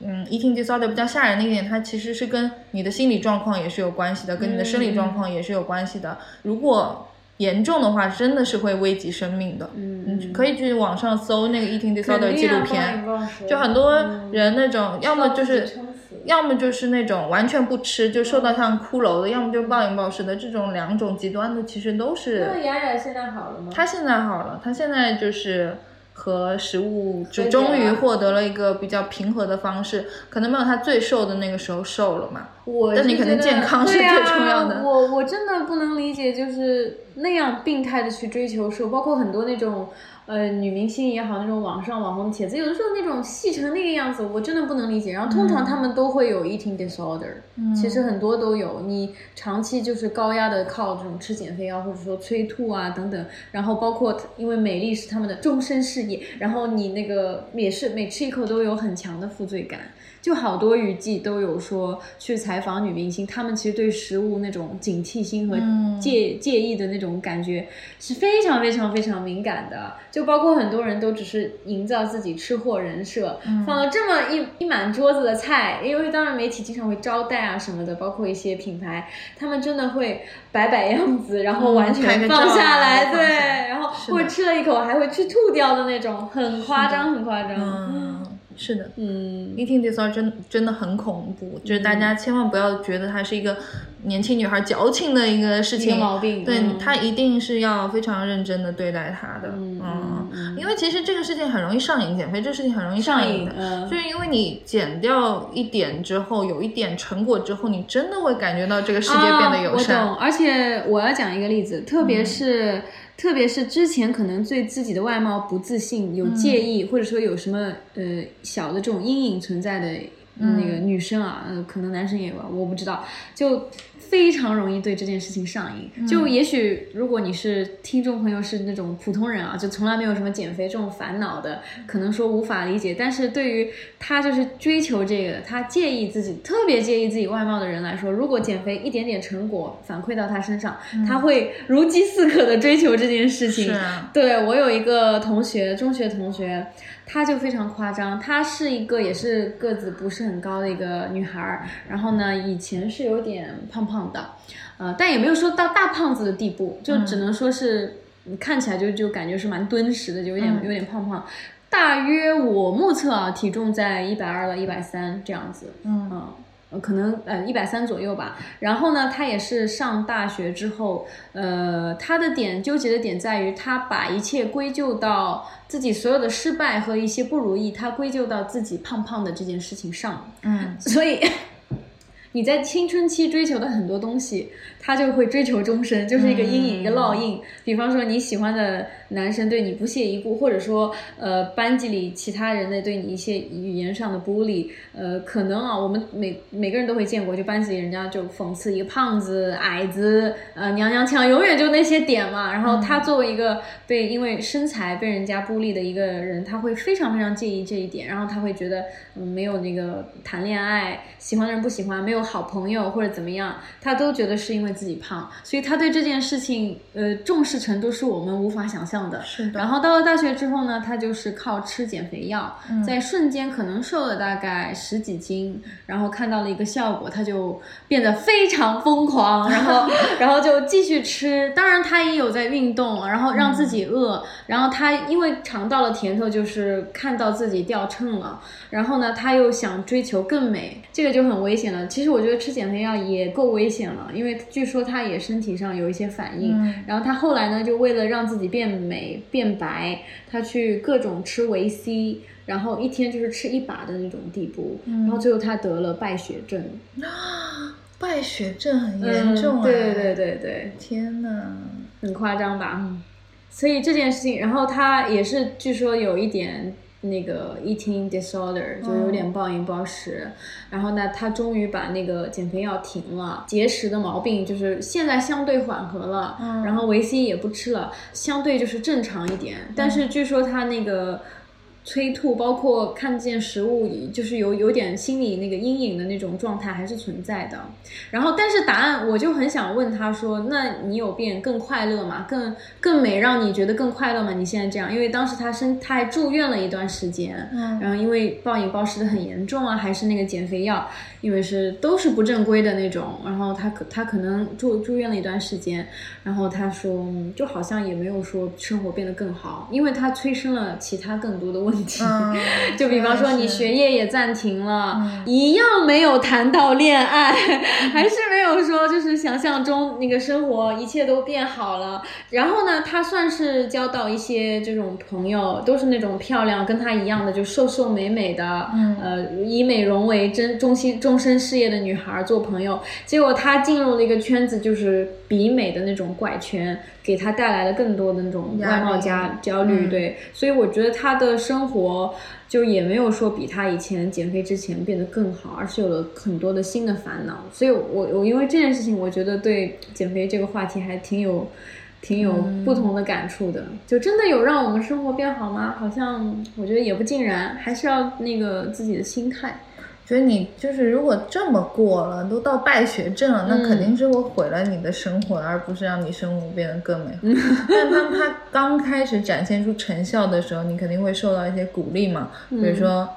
嗯，eating disorder 比较吓人的一点，它其实是跟你的心理状况也是有关系的，跟你的生理状况也是有关系的。如果严重的话，真的是会危及生命的。嗯，可以去网上搜那个 eating disorder 纪录片，就很多人那种，要么就是。要么就是那种完全不吃就瘦到像骷髅的，要么就暴饮暴食的，这种两种极端的其实都是。那雅雅现在好了吗？她现在好了，她现在就是和食物就终于获得了一个比较平和的方式，可能没有她最瘦的那个时候瘦了嘛。我但你可能健康是最重要的。我我真的不能理解，就是那样病态的去追求瘦，包括很多那种。呃，女明星也好，那种网上网红帖子，有的时候那种细成那个样子，我真的不能理解。然后通常他们都会有 eating disorder，其实很多都有。你长期就是高压的靠这种吃减肥药，或者说催吐啊等等，然后包括因为美丽是他们的终身事业，然后你那个也是每吃一口都有很强的负罪感。就好多娱记都有说去采访女明星，她们其实对食物那种警惕心和介介意的那种感觉是非常非常非常敏感的。就包括很多人都只是营造自己吃货人设，放了这么一一满桌子的菜，因为当然媒体经常会招待啊什么的，包括一些品牌，他们真的会摆摆样子，然后完全放下来，对，然后会吃了一口还会去吐掉的那种，很夸张，很夸张。是的，嗯，eating disorder 真真的很恐怖，就是大家千万不要觉得它是一个年轻女孩矫情的一个事情，毛病，对她一定是要非常认真的对待她的，嗯，因为其实这个事情很容易上瘾，减肥这个事情很容易上瘾的，就是因为你减掉一点之后，有一点成果之后，你真的会感觉到这个世界变得友善。我懂，而且我要讲一个例子，特别是。特别是之前可能对自己的外貌不自信、有介意，或者说有什么呃小的这种阴影存在的那个女生啊，嗯，可能男生也有，我不知道，就。非常容易对这件事情上瘾。就也许，如果你是听众朋友是那种普通人啊，就从来没有什么减肥这种烦恼的，可能说无法理解。但是对于他就是追求这个，他介意自己，特别介意自己外貌的人来说，如果减肥一点点成果反馈到他身上，他会如饥似渴的追求这件事情。对我有一个同学，中学同学。她就非常夸张，她是一个也是个子不是很高的一个女孩儿，然后呢，以前是有点胖胖的，呃，但也没有说到大胖子的地步，就只能说是看起来就就感觉是蛮敦实的，就有点有点胖胖，大约我目测啊，体重在一百二到一百三这样子，嗯。可能呃一百三左右吧，然后呢，他也是上大学之后，呃，他的点纠结的点在于，他把一切归咎到自己所有的失败和一些不如意，他归咎到自己胖胖的这件事情上，嗯，所以。你在青春期追求的很多东西，他就会追求终身，就是一个阴影，一个烙印。比方说你喜欢的男生对你不屑一顾，或者说呃班级里其他人的对你一些语言上的孤立，呃可能啊我们每每个人都会见过，就班级里人家就讽刺一个胖子、矮子，呃娘娘腔，永远就那些点嘛。然后他作为一个被因为身材被人家孤立的一个人，他会非常非常介意这一点，然后他会觉得嗯没有那个谈恋爱，喜欢的人不喜欢，没有。好朋友或者怎么样，他都觉得是因为自己胖，所以他对这件事情，呃，重视程度是我们无法想象的。是的。然后到了大学之后呢，他就是靠吃减肥药，在瞬间可能瘦了大概十几斤，然后看到了一个效果，他就变得非常疯狂，然后，然后就继续吃。当然，他也有在运动，然后让自己饿，然后他因为尝到了甜头，就是看到自己掉秤了，然后呢，他又想追求更美，这个就很危险了。其实。我觉得吃减肥药也够危险了，因为据说他也身体上有一些反应。然后他后来呢，就为了让自己变美变白，他去各种吃维 C，然后一天就是吃一把的那种地步。然后最后他得了败血症。啊，败血症很严重啊！对对对对对，天哪，很夸张吧？所以这件事情，然后他也是据说有一点那个 eating disorder，就有点暴饮暴食。然后呢，他终于把那个减肥药停了，节食的毛病就是现在相对缓和了。嗯。然后维 C 也不吃了，相对就是正常一点。但是据说他那个。催吐，包括看见食物，就是有有点心理那个阴影的那种状态还是存在的。然后，但是答案我就很想问他说：“那你有变更快乐吗？更更美，让你觉得更快乐吗？你现在这样？因为当时他生他还住院了一段时间，嗯，然后因为暴饮暴食的很严重啊，还是那个减肥药，因为是都是不正规的那种。然后他可他可能住住院了一段时间，然后他说就好像也没有说生活变得更好，因为他催生了其他更多的问。问题，就比方说你学业也暂停了，一样没有谈到恋爱，还是没有说就是想象中那个生活一切都变好了。然后呢，他算是交到一些这种朋友，都是那种漂亮跟他一样的，就瘦瘦美美的，呃，以美容为真中心终身事业的女孩做朋友。结果她进入了一个圈子，就是比美的那种怪圈。给她带来了更多的那种外貌加焦虑，对，所以我觉得她的生活就也没有说比她以前减肥之前变得更好，而是有了很多的新的烦恼。所以，我我因为这件事情，我觉得对减肥这个话题还挺有挺有不同的感触的。就真的有让我们生活变好吗？好像我觉得也不尽然，还是要那个自己的心态。觉得你就是如果这么过了，都到败血症了，那肯定是会毁了你的生活，而不是让你生活变得更美好。但当他刚开始展现出成效的时候，你肯定会受到一些鼓励嘛。比如说，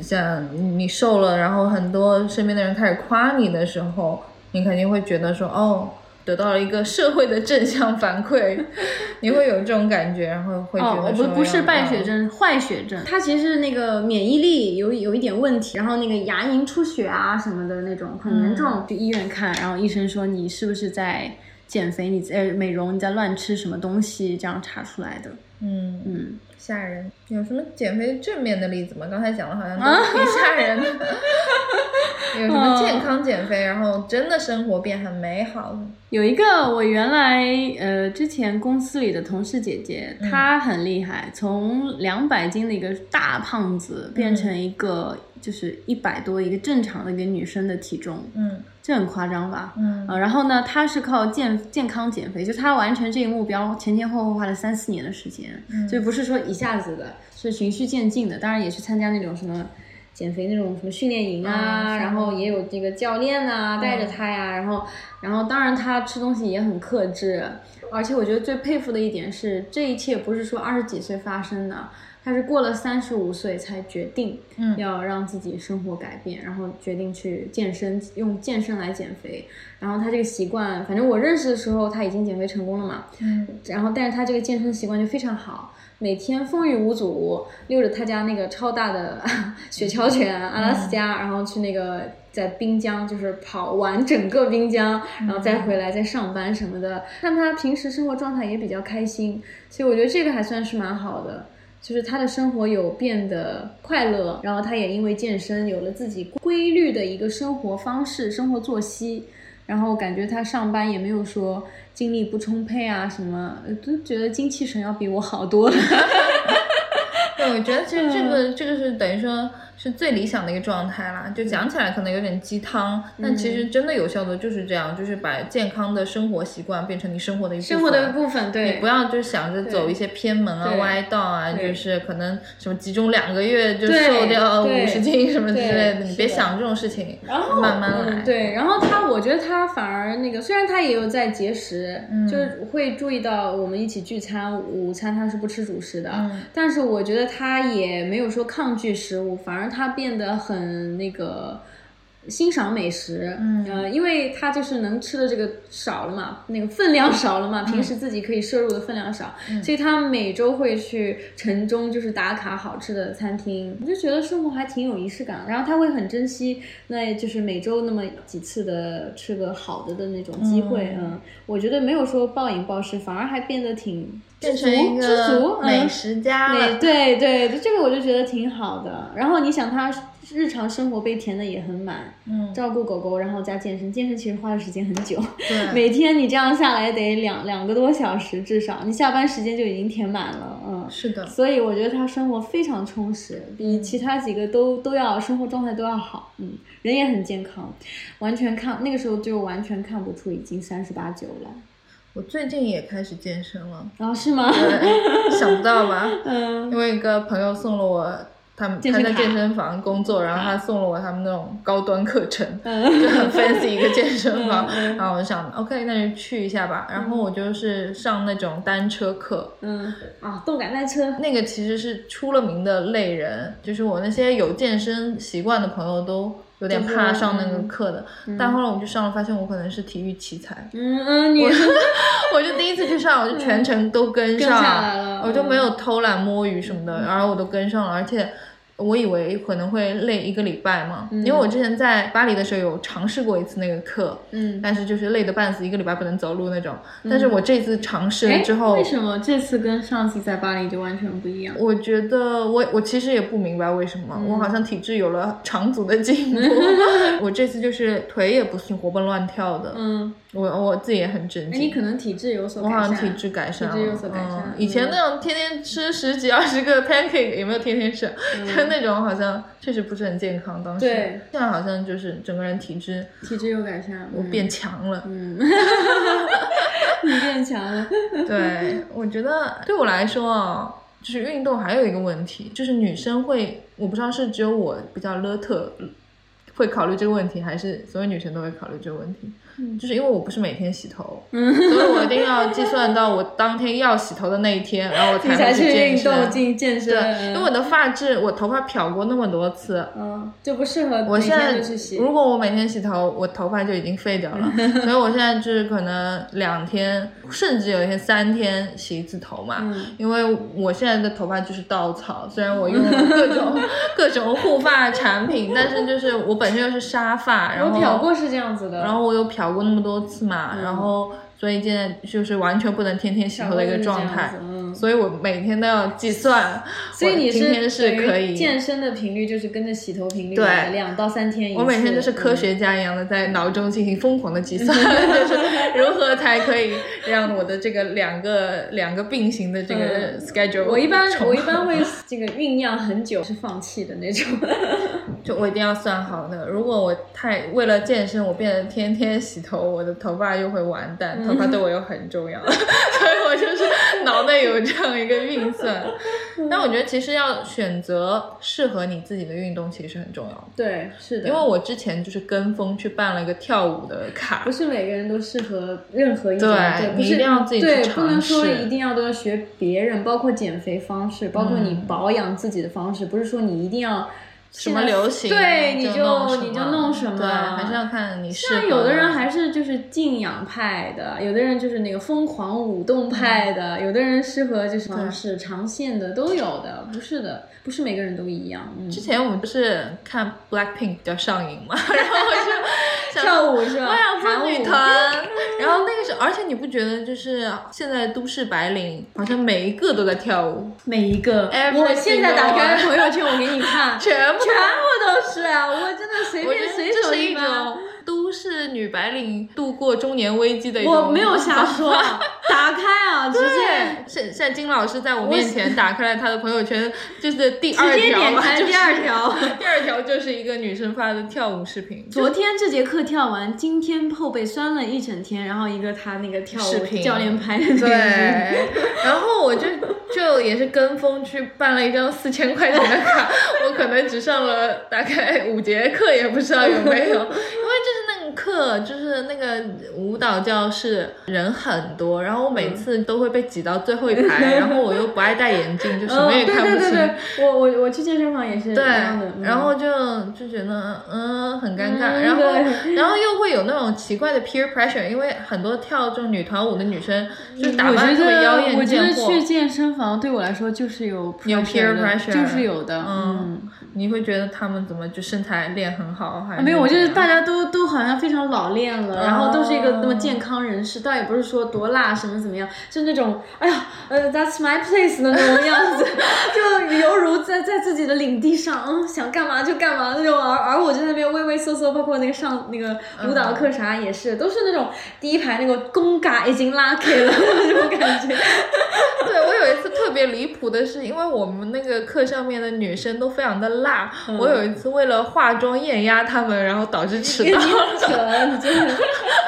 像你瘦了，然后很多身边的人开始夸你的时候，你肯定会觉得说，哦。得到了一个社会的正向反馈，你会有这种感觉，然后会觉得哦不不是败血症，坏血症，它其实是那个免疫力有有一点问题，然后那个牙龈出血啊什么的那种很严重，去医院看，然后医生说你是不是在减肥，你在美容，你在乱吃什么东西，这样查出来的。嗯嗯，吓人。有什么减肥正面的例子吗？刚才讲的好像都挺吓人的。有什么健康减肥，然后真的生活变很美好？有一个我原来呃之前公司里的同事姐姐，她很厉害，从两百斤的一个大胖子变成一个就是一百多一个正常的一个女生的体重。嗯。这很夸张吧？嗯然后呢，他是靠健健康减肥，就他完成这个目标前前后后花了三四年的时间，嗯，就不是说一下子的，是循序渐进的。当然也去参加那种什么减肥那种什么训练营啊，然后也有这个教练啊带着他呀，然后然后当然他吃东西也很克制，而且我觉得最佩服的一点是，这一切不是说二十几岁发生的。他是过了三十五岁才决定，要让自己生活改变，然后决定去健身，用健身来减肥。然后他这个习惯，反正我认识的时候他已经减肥成功了嘛。嗯。然后，但是他这个健身习惯就非常好，每天风雨无阻，溜着他家那个超大的 雪橇犬阿拉斯加，然后去那个在滨江就是跑完整个滨江，然后再回来再上班什么的。但他平时生活状态也比较开心，所以我觉得这个还算是蛮好的。就是他的生活有变得快乐，然后他也因为健身有了自己规律的一个生活方式、生活作息，然后感觉他上班也没有说精力不充沛啊什么，都觉得精气神要比我好多了。对，我觉得其实这个这个是等于说。是最理想的一个状态啦，就讲起来可能有点鸡汤，但其实真的有效的就是这样，就是把健康的生活习惯变成你生活的一部分。生活的一部分，对。你不要就想着走一些偏门啊、歪道啊，就是可能什么集中两个月就瘦掉五十斤什么之类的，你别想这种事情。然后慢慢来。对，然后他，我觉得他反而那个，虽然他也有在节食，就是会注意到我们一起聚餐，午餐他是不吃主食的，但是我觉得他也没有说抗拒食物，反而。他变得很那个欣赏美食，嗯，呃，因为他就是能吃的这个少了嘛，那个分量少了嘛，平时自己可以摄入的分量少，所以他每周会去城中就是打卡好吃的餐厅，我就觉得生活还挺有仪式感。然后他会很珍惜，那就是每周那么几次的吃个好的的那种机会，嗯，我觉得没有说暴饮暴食，反而还变得挺。变成一个美食家了，对对，这个我就觉得挺好的。然后你想，他日常生活被填的也很满，嗯，照顾狗狗，然后加健身，健身其实花的时间很久，对，每天你这样下来得两两个多小时至少，你下班时间就已经填满了，嗯，是的，所以我觉得他生活非常充实，比其他几个都都要生活状态都要好，嗯，人也很健康，完全看那个时候就完全看不出已经三十八九了。我最近也开始健身了，然后是吗？想不到吧？嗯，因为一个朋友送了我，他们他在健身房工作，然后他送了我他们那种高端课程，就很 fancy 一个健身房，然后我就想，OK，那就去一下吧。然后我就是上那种单车课，嗯。啊，动感单车，那个其实是出了名的累人，就是我那些有健身习惯的朋友都。有点怕上那个课的，但后来我就上了，发现我可能是体育奇才。嗯嗯，你 我就第一次去上，我就全程都跟上，我就没有偷懒摸鱼什么的，然后我都跟上了，而且。我以为可能会累一个礼拜嘛，因为我之前在巴黎的时候有尝试过一次那个课，嗯，但是就是累得半死，一个礼拜不能走路那种。但是我这次尝试了之后，为什么这次跟上次在巴黎就完全不一样？我觉得我我其实也不明白为什么，我好像体质有了长足的进步。我这次就是腿也不是活蹦乱跳的，嗯，我我自己也很震惊。你可能体质有所改善，我好像体质改善了，体质有所改善。以前那种天天吃十几二十个 pancake，有没有天天吃？那种好像确实不是很健康。当时，对，现在好像就是整个人体质体质有改善，我变强了。嗯，你变强了。对，我觉得对我来说啊，就是运动还有一个问题，就是女生会，我不知道是只有我比较勒特会考虑这个问题，还是所有女生都会考虑这个问题。就是因为我不是每天洗头，所以我一定要计算到我当天要洗头的那一天，然后我才去健身。进健身，对，因为我的发质，我头发漂过那么多次，嗯，就不适合。我现在。如果我每天洗头，我头发就已经废掉了。所以我现在就是可能两天，甚至有一天三天洗一次头嘛。嗯。因为我现在的头发就是稻草，虽然我 用了各种各种护发产品，但是就是我本身又是沙发，然后漂过是这样子的，然后我又漂。过那么多次嘛，然后所以现在就是完全不能天天洗头的一个状态，所以我每天都要计算。所以你是是可以健身的频率就是跟着洗头频率对两到三天一次。我每天就是科学家一样的在脑中进行疯狂的计算，就是如何才可以让我的这个两个两个并行的这个 schedule。我一般我一般会这个酝酿很久是放弃的那种。就我一定要算好的，如果我太为了健身，我变得天天洗头，我的头发又会完蛋。头发对我又很重要，所以我就是脑袋有这样一个运算。但我觉得其实要选择适合你自己的运动，其实很重要。对，是的。因为我之前就是跟风去办了一个跳舞的卡，不是每个人都适合任何一种，对，你一定要自己去尝试。不能说一定要都要学别人，包括减肥方式，包括你保养自己的方式，不是说你一定要。什么流行，对，你就你就弄什么，对，还是要看你适合。像有的人还是就是静养派的，有的人就是那个疯狂舞动派的，有的人适合就是方式长线的都有的，不是的，不是每个人都一样。之前我们不是看 Blackpink 比较上瘾嘛，然后就 跳舞是吧？我想做女团，然后那个时候，而且你不觉得就是现在都市白领好像每一个都在跳舞，每一个。我现在打开朋友圈，我给你看，全部。全部都是啊！我真的随便随手一种都市女白领度过中年危机的一种。我没有瞎说，打开啊，直接。现现在金老师在我面前打开了他的朋友圈，就是第二条，直接点开第二条，第二条就是一个女生发的跳舞视频。昨天这节课跳完，今天后背酸了一整天，然后一个他那个跳舞教练拍的对，然后我就。就也是跟风去办了一张四千块钱的卡，我可能只上了大概五节课，也不知道有没有，因为这是那个课，就是那个舞蹈教室人很多，然后我每次都会被挤到最后一排，然后我又不爱戴眼镜，就什么也看不清。对对对对，我我我去健身房也是对，的，然后就就觉得嗯很尴尬，然后然后又会有那种奇怪的 peer pressure，因为很多跳这种女团舞的女生就打扮特别妖艳贱货。我觉得去健身房。对我来说就是有 peer pressure，就是有的，嗯，你会觉得他们怎么就身材练很好？还没有，我觉得大家都都好像非常老练了，然后都是一个那么健康人士，倒也不是说多辣什么怎么样，就那种哎呀，呃，That's my place 的那种样子，就犹如在在自己的领地上，嗯，想干嘛就干嘛那种，而而我就在那边畏畏缩缩，包括那个上那个舞蹈课啥也是，都是那种第一排那个弓嘎已经拉开了 那种感觉。对我有一次特别离谱的是，因为我们那个课上面的女生都非常的辣，我有一次为了化妆艳压他们，然后导致迟到。扯，你真的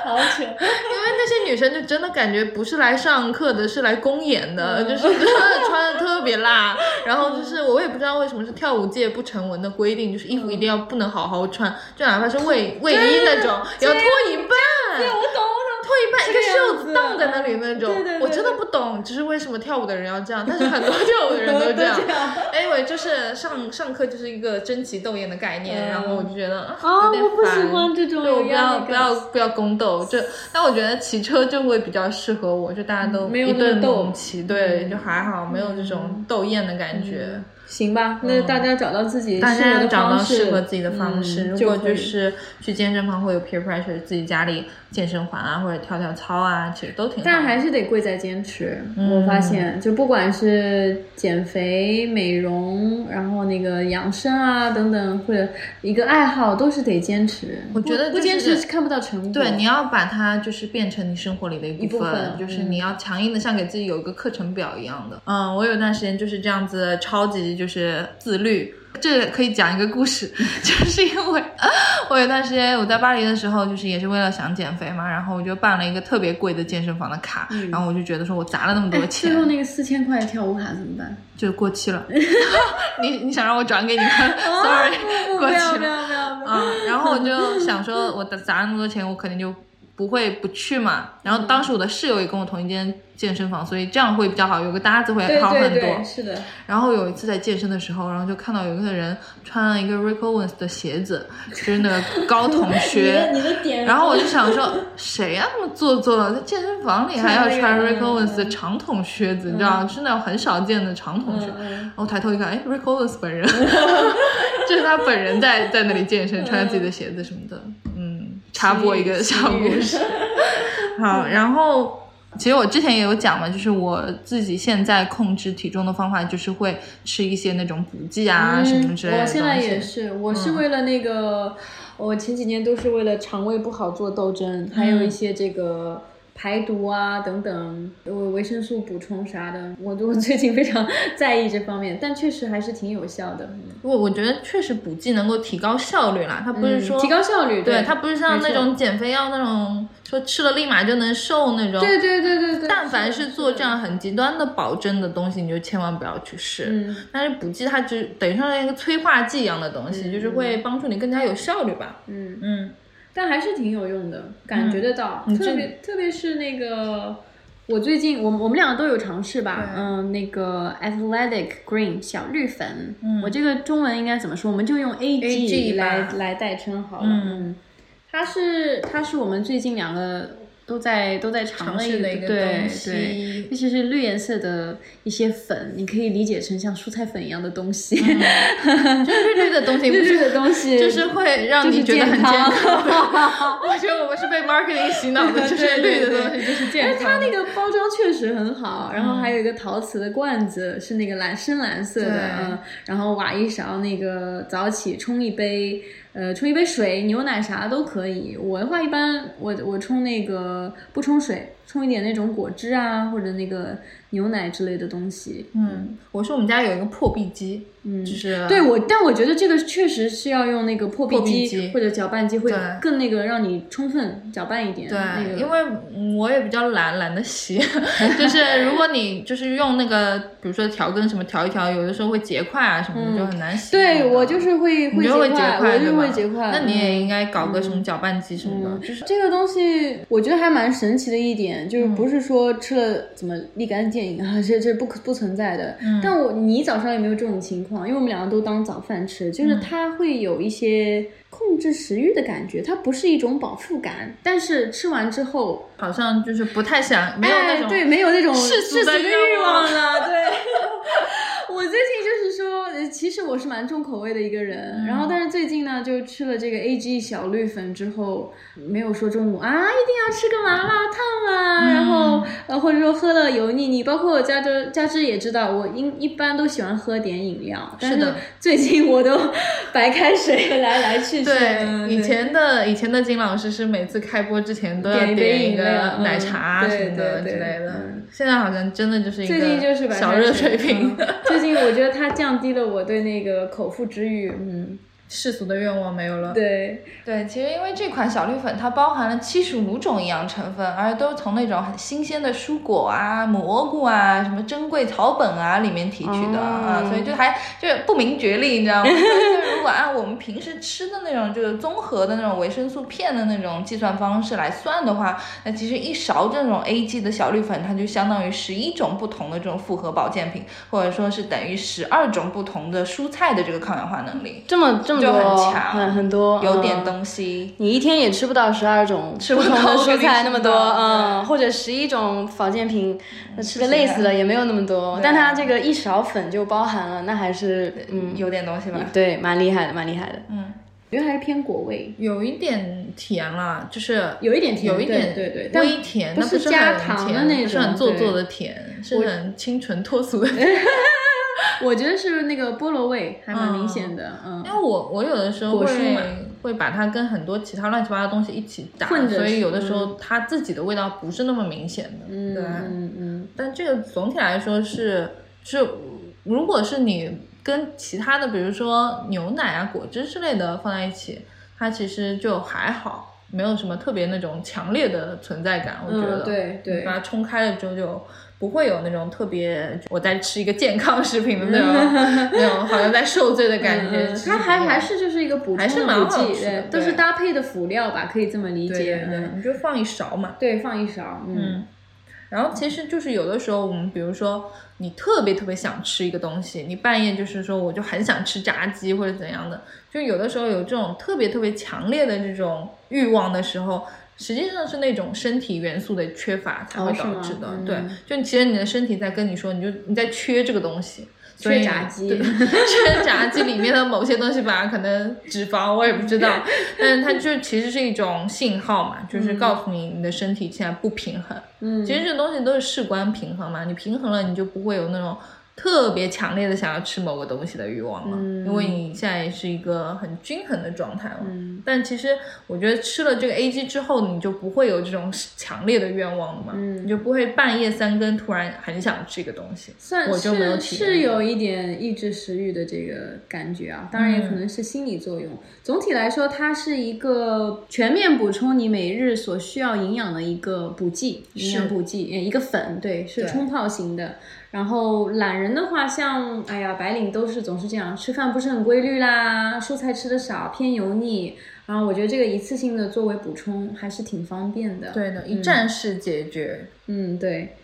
好扯。因为那些女生就真的感觉不是来上课的，是来公演的，就是真的穿的特别辣。然后就是我也不知道为什么是跳舞界不成文的规定，就是衣服一定要不能好好穿，就哪怕是卫卫衣那种，要脱一半。对，我懂。脱一半，一个袖子荡在那里那种，我真的不懂，就是为什么跳舞的人要这样，但是很多跳舞的人都 这样。Anyway，就是上上课就是一个争奇斗艳的概念，然后我就觉得啊，我不喜欢这种，不要不要不要宫斗，就但我觉得骑车就会比较适合我，就大家都一顿猛骑，对，就还好，没有这种斗艳的感觉。行吧，那大家找到自己大家找到适合自己的方式。如果就是去健身房会有 peer pressure，自己家里健身环啊，或者跳跳操啊，其实都挺。但还是得贵在坚持。我发现，就不管是减肥、美容，然后那个养生啊等等，或者一个爱好，都是得坚持。我觉得不坚持是看不到成果。对，你要把它就是变成你生活里的一部分，就是你要强硬的像给自己有一个课程表一样的。嗯，我有段时间就是这样子，超级。就是自律，这可以讲一个故事，就是因为我有段时间我在巴黎的时候，就是也是为了想减肥嘛，然后我就办了一个特别贵的健身房的卡，然后我就觉得说我砸了那么多钱，最后那个四千块跳舞卡怎么办？就过期了。你你想让我转给你看？Sorry，过期了。不要不要不要！啊，然后我就想说，我砸了那么多钱，我肯定就。不会不去嘛？然后当时我的室友也跟我同一间健身房，所以这样会比较好，有个搭子会好很多。是的。然后有一次在健身的时候，然后就看到有一个人穿了一个 Rick Owens 的鞋子，就是那个高筒靴。你的点。然后我就想说，谁呀那么做作，在健身房里还要穿 Rick Owens 的长筒靴子，你知道，是那种很少见的长筒靴。然后抬头一看，哎，Rick Owens 本人，就是他本人在在那里健身，穿自己的鞋子什么的。插播一个小 故事，好，然后其实我之前也有讲嘛，就是我自己现在控制体重的方法，就是会吃一些那种补剂啊什么之类的。我现在也是，我是为了那个，我前几年都是为了肠胃不好做斗争，还有一些这个。排毒啊，等等，维维生素补充啥的，我我 最近非常 在意这方面，但确实还是挺有效的。我我觉得确实补剂能够提高效率啦，它不是说提高效率，对，它不是像那种减肥药那种说吃了立马就能瘦那种。对对对对对。但凡是做这样很极端的保证的东西，你就千万不要去试。嗯。但是补剂它就等于像一个催化剂一样的东西，就是会帮助你更加有效率吧。嗯嗯。但还是挺有用的，感觉得到，特别特别是那个，我最近我我们两个都有尝试吧，嗯，那个 Athletic Green 小绿粉，我这个中文应该怎么说？我们就用 A G 来来代称好了，嗯，它是它是我们最近两个。都在都在尝试的一个东西，尤其是绿颜色的一些粉，你可以理解成像蔬菜粉一样的东西，就绿绿的东西，绿绿的东西，就是会让你觉得很健康。我觉得我们是被 marketing 洗脑的，就是绿的东西就是健康。它那个包装确实很好，然后还有一个陶瓷的罐子，是那个蓝深蓝色的，嗯，然后挖一勺那个早起冲一杯。呃，冲一杯水、牛奶啥都可以。我的话，一般我我冲那个不冲水，冲一点那种果汁啊，或者那个牛奶之类的东西。嗯，我说我们家有一个破壁机。嗯，就是对我，但我觉得这个确实是要用那个破壁机或者搅拌机，会更那个让你充分搅拌一点。对，那个因为我也比较懒，懒得洗。就是如果你就是用那个，比如说调羹什么调一调，有的时候会结块啊什么的，就很难洗。对我就是会会结块，我就会结块。那你也应该搞个什么搅拌机什么的。就是这个东西，我觉得还蛮神奇的一点，就是不是说吃了怎么立竿见影啊，这这不可不存在的。但我你早上有没有这种情况？因为我们两个都当早饭吃，就是它会有一些控制食欲的感觉，它不是一种饱腹感，但是吃完之后好像就是不太想，没有那种对，没有那种世俗的欲望了。对，我最近就是说，其实我是蛮蛮重口味的一个人。然后，但是最近呢，就吃了这个 A G 小绿粉之后，没有说中午啊一定要吃个麻辣烫啊，然后呃或者说喝了油腻腻。包括我家芝家芝也知道，我一一般都喜欢喝点饮料，但是最近我都 白开水来来去去。对，以前的以前的金老师是每次开播之前都要点一个奶茶什么的之类的，现在好像真的就是一个小热水瓶。最近我觉得它降低了我对那个口腹之欲，嗯。世俗的愿望没有了。对对，其实因为这款小绿粉它包含了七十五种营养成分，而且都是从那种很新鲜的蔬果啊、蘑菇啊、什么珍贵草本啊里面提取的啊，所以就还就是不明觉厉，你知道吗？就如果按我们平时吃的那种就是综合的那种维生素片的那种计算方式来算的话，那其实一勺这种 A G 的小绿粉，它就相当于十一种不同的这种复合保健品，或者说是等于十二种不同的蔬菜的这个抗氧化能力。这么这么。就很强，很很多，有点东西。你一天也吃不到十二种不同的蔬菜那么多，嗯，或者十一种保健品，那吃的累死了也没有那么多。但它这个一勺粉就包含了，那还是嗯有点东西吧？对，蛮厉害的，蛮厉害的。嗯，因为还是偏果味，有一点甜了，就是有一点甜，有一点对对微甜，不是加糖的那种，是很做作的甜，是很清纯脱俗的。我觉得是那个菠萝味还蛮明显的，嗯，因为我我有的时候会会把它跟很多其他乱七八糟东西一起打，所以有的时候它自己的味道不是那么明显的，对，嗯嗯。但这个总体来说是是，如果是你跟其他的，比如说牛奶啊、果汁之类的放在一起，它其实就还好，没有什么特别那种强烈的存在感，我觉得，对对，把它冲开了之后就。不会有那种特别我在吃一个健康食品的那种那种好像在受罪的感觉。它还还是就是一个补充补剂，都是搭配的辅料吧，可以这么理解。对，你就放一勺嘛。对，放一勺。嗯。然后其实就是有的时候我们比如说你特别特别想吃一个东西，你半夜就是说我就很想吃炸鸡或者怎样的，就有的时候有这种特别特别强烈的这种欲望的时候。实际上是那种身体元素的缺乏才会导致的，对，就其实你的身体在跟你说，你就你在缺这个东西，缺炸鸡，缺炸鸡里面的某些东西吧，可能脂肪我也不知道，但是它就其实是一种信号嘛，就是告诉你你的身体现在不平衡，嗯，其实这东西都是事关平衡嘛，你平衡了，你就不会有那种。特别强烈的想要吃某个东西的欲望了，因为你现在是一个很均衡的状态了。但其实我觉得吃了这个 A G 之后，你就不会有这种强烈的愿望了嘛，你就不会半夜三更突然很想吃一个东西。算是是有一点抑制食欲的这个感觉啊，当然也可能是心理作用。总体来说，它是一个全面补充你每日所需要营养的一个补剂，营养补剂，一个粉，对，是冲泡型的。然后懒人的话，像哎呀，白领都是总是这样，吃饭不是很规律啦，蔬菜吃的少，偏油腻。然后我觉得这个一次性的作为补充还是挺方便的。对的，一站式解决。嗯，对。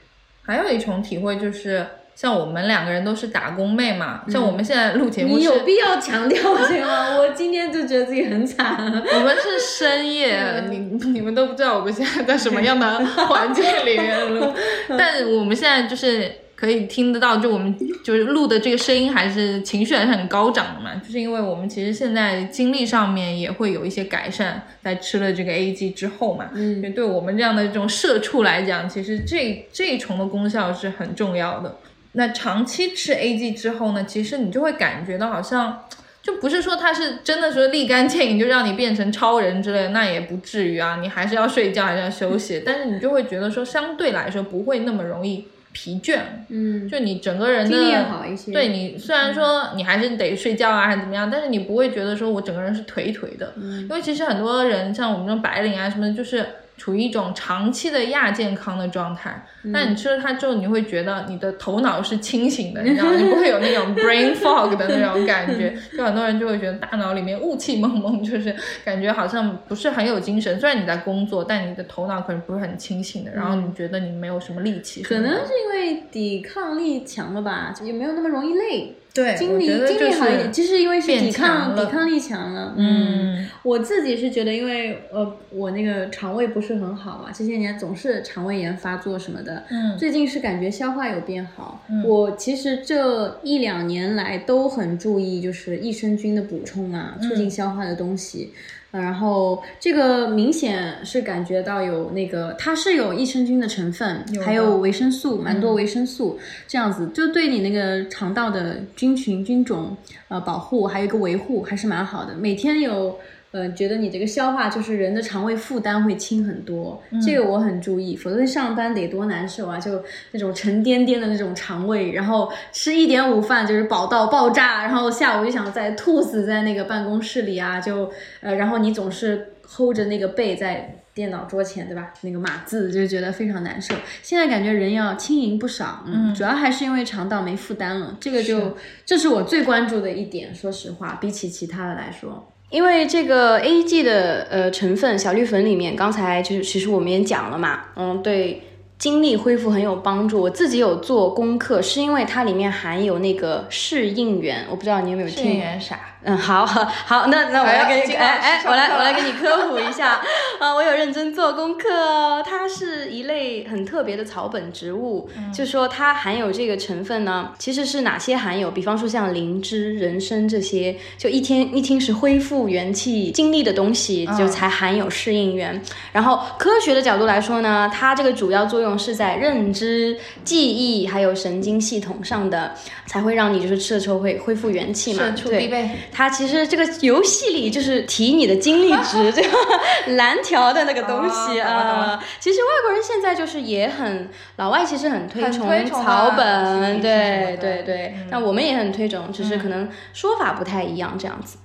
还有一重体会就是，像我们两个人都是打工妹嘛，像我们现在录节目，你有必要强调这个吗？我今天就觉得自己很惨。我们是深夜，你 你们都不知道我们现在在什么样的环境里面录，但我们现在就是。可以听得到，就我们就是录的这个声音，还是情绪还是很高涨的嘛？就是因为我们其实现在精力上面也会有一些改善，在吃了这个 A G 之后嘛。嗯，对我们这样的这种社畜来讲，其实这这一重的功效是很重要的。那长期吃 A G 之后呢，其实你就会感觉到好像，就不是说它是真的说立竿见影就让你变成超人之类的，那也不至于啊。你还是要睡觉，还是要休息，但是你就会觉得说，相对来说不会那么容易。疲倦，嗯，就你整个人的好一些。对你虽然说你还是得睡觉啊，还是怎么样，但是你不会觉得说我整个人是颓颓的，因为其实很多人像我们这种白领啊什么，就是。处于一种长期的亚健康的状态，那你吃了它之后，你会觉得你的头脑是清醒的，你知道吗？你不会有那种 brain fog 的那种感觉。就很多人就会觉得大脑里面雾气蒙蒙，就是感觉好像不是很有精神。虽然你在工作，但你的头脑可能不是很清醒的。然后你觉得你没有什么力气，可能是因为抵抗力强了吧，也没有那么容易累。对，精力精力好一点，其实因为是抵抗抵抗力强了。嗯，我自己是觉得，因为呃，我那个肠胃不是很好嘛，这些年总是肠胃炎发作什么的。的。嗯，最近是感觉消化有变好。嗯，我其实这一两年来都很注意，就是益生菌的补充啊，促进消化的东西。然后这个明显是感觉到有那个，它是有益生菌的成分，还有维生素，蛮多维生素，这样子就对你那个肠道的菌群菌种呃保护，还有一个维护还是蛮好的。每天有。呃，觉得你这个消化就是人的肠胃负担会轻很多，这个我很注意，否则上班得多难受啊！就那种沉甸甸的那种肠胃，然后吃一点午饭就是饱到爆炸，然后下午就想再吐死在那个办公室里啊，就呃，然后你总是 hold 着那个背在电脑桌前，对吧？那个码字就觉得非常难受。现在感觉人要轻盈不少，嗯，主要还是因为肠道没负担了，这个就这是我最关注的一点。说实话，比起其他的来说。因为这个 A G 的呃成分小绿粉里面，刚才就是其实我们也讲了嘛，嗯，对精力恢复很有帮助。我自己有做功课，是因为它里面含有那个适应原，我不知道你有没有听。适应原啥？嗯，好，好，那那我来给你，哎哎，我来我来给你科普一下啊，我有认真做功课哦。它是一类很特别的草本植物，就说它含有这个成分呢，其实是哪些含有？比方说像灵芝、人参这些，就一天一听是恢复元气、精力的东西，就才含有适应原。然后科学的角度来说呢，它这个主要作用是在认知、记忆还有神经系统上的，才会让你就是吃了之后会恢复元气嘛，对。它其实这个游戏里就是提你的精力值，这个蓝条的那个东西啊。其实外国人现在就是也很，老外其实很推崇草本，对对对。那我们也很推崇，只是可能说法不太一样这样子。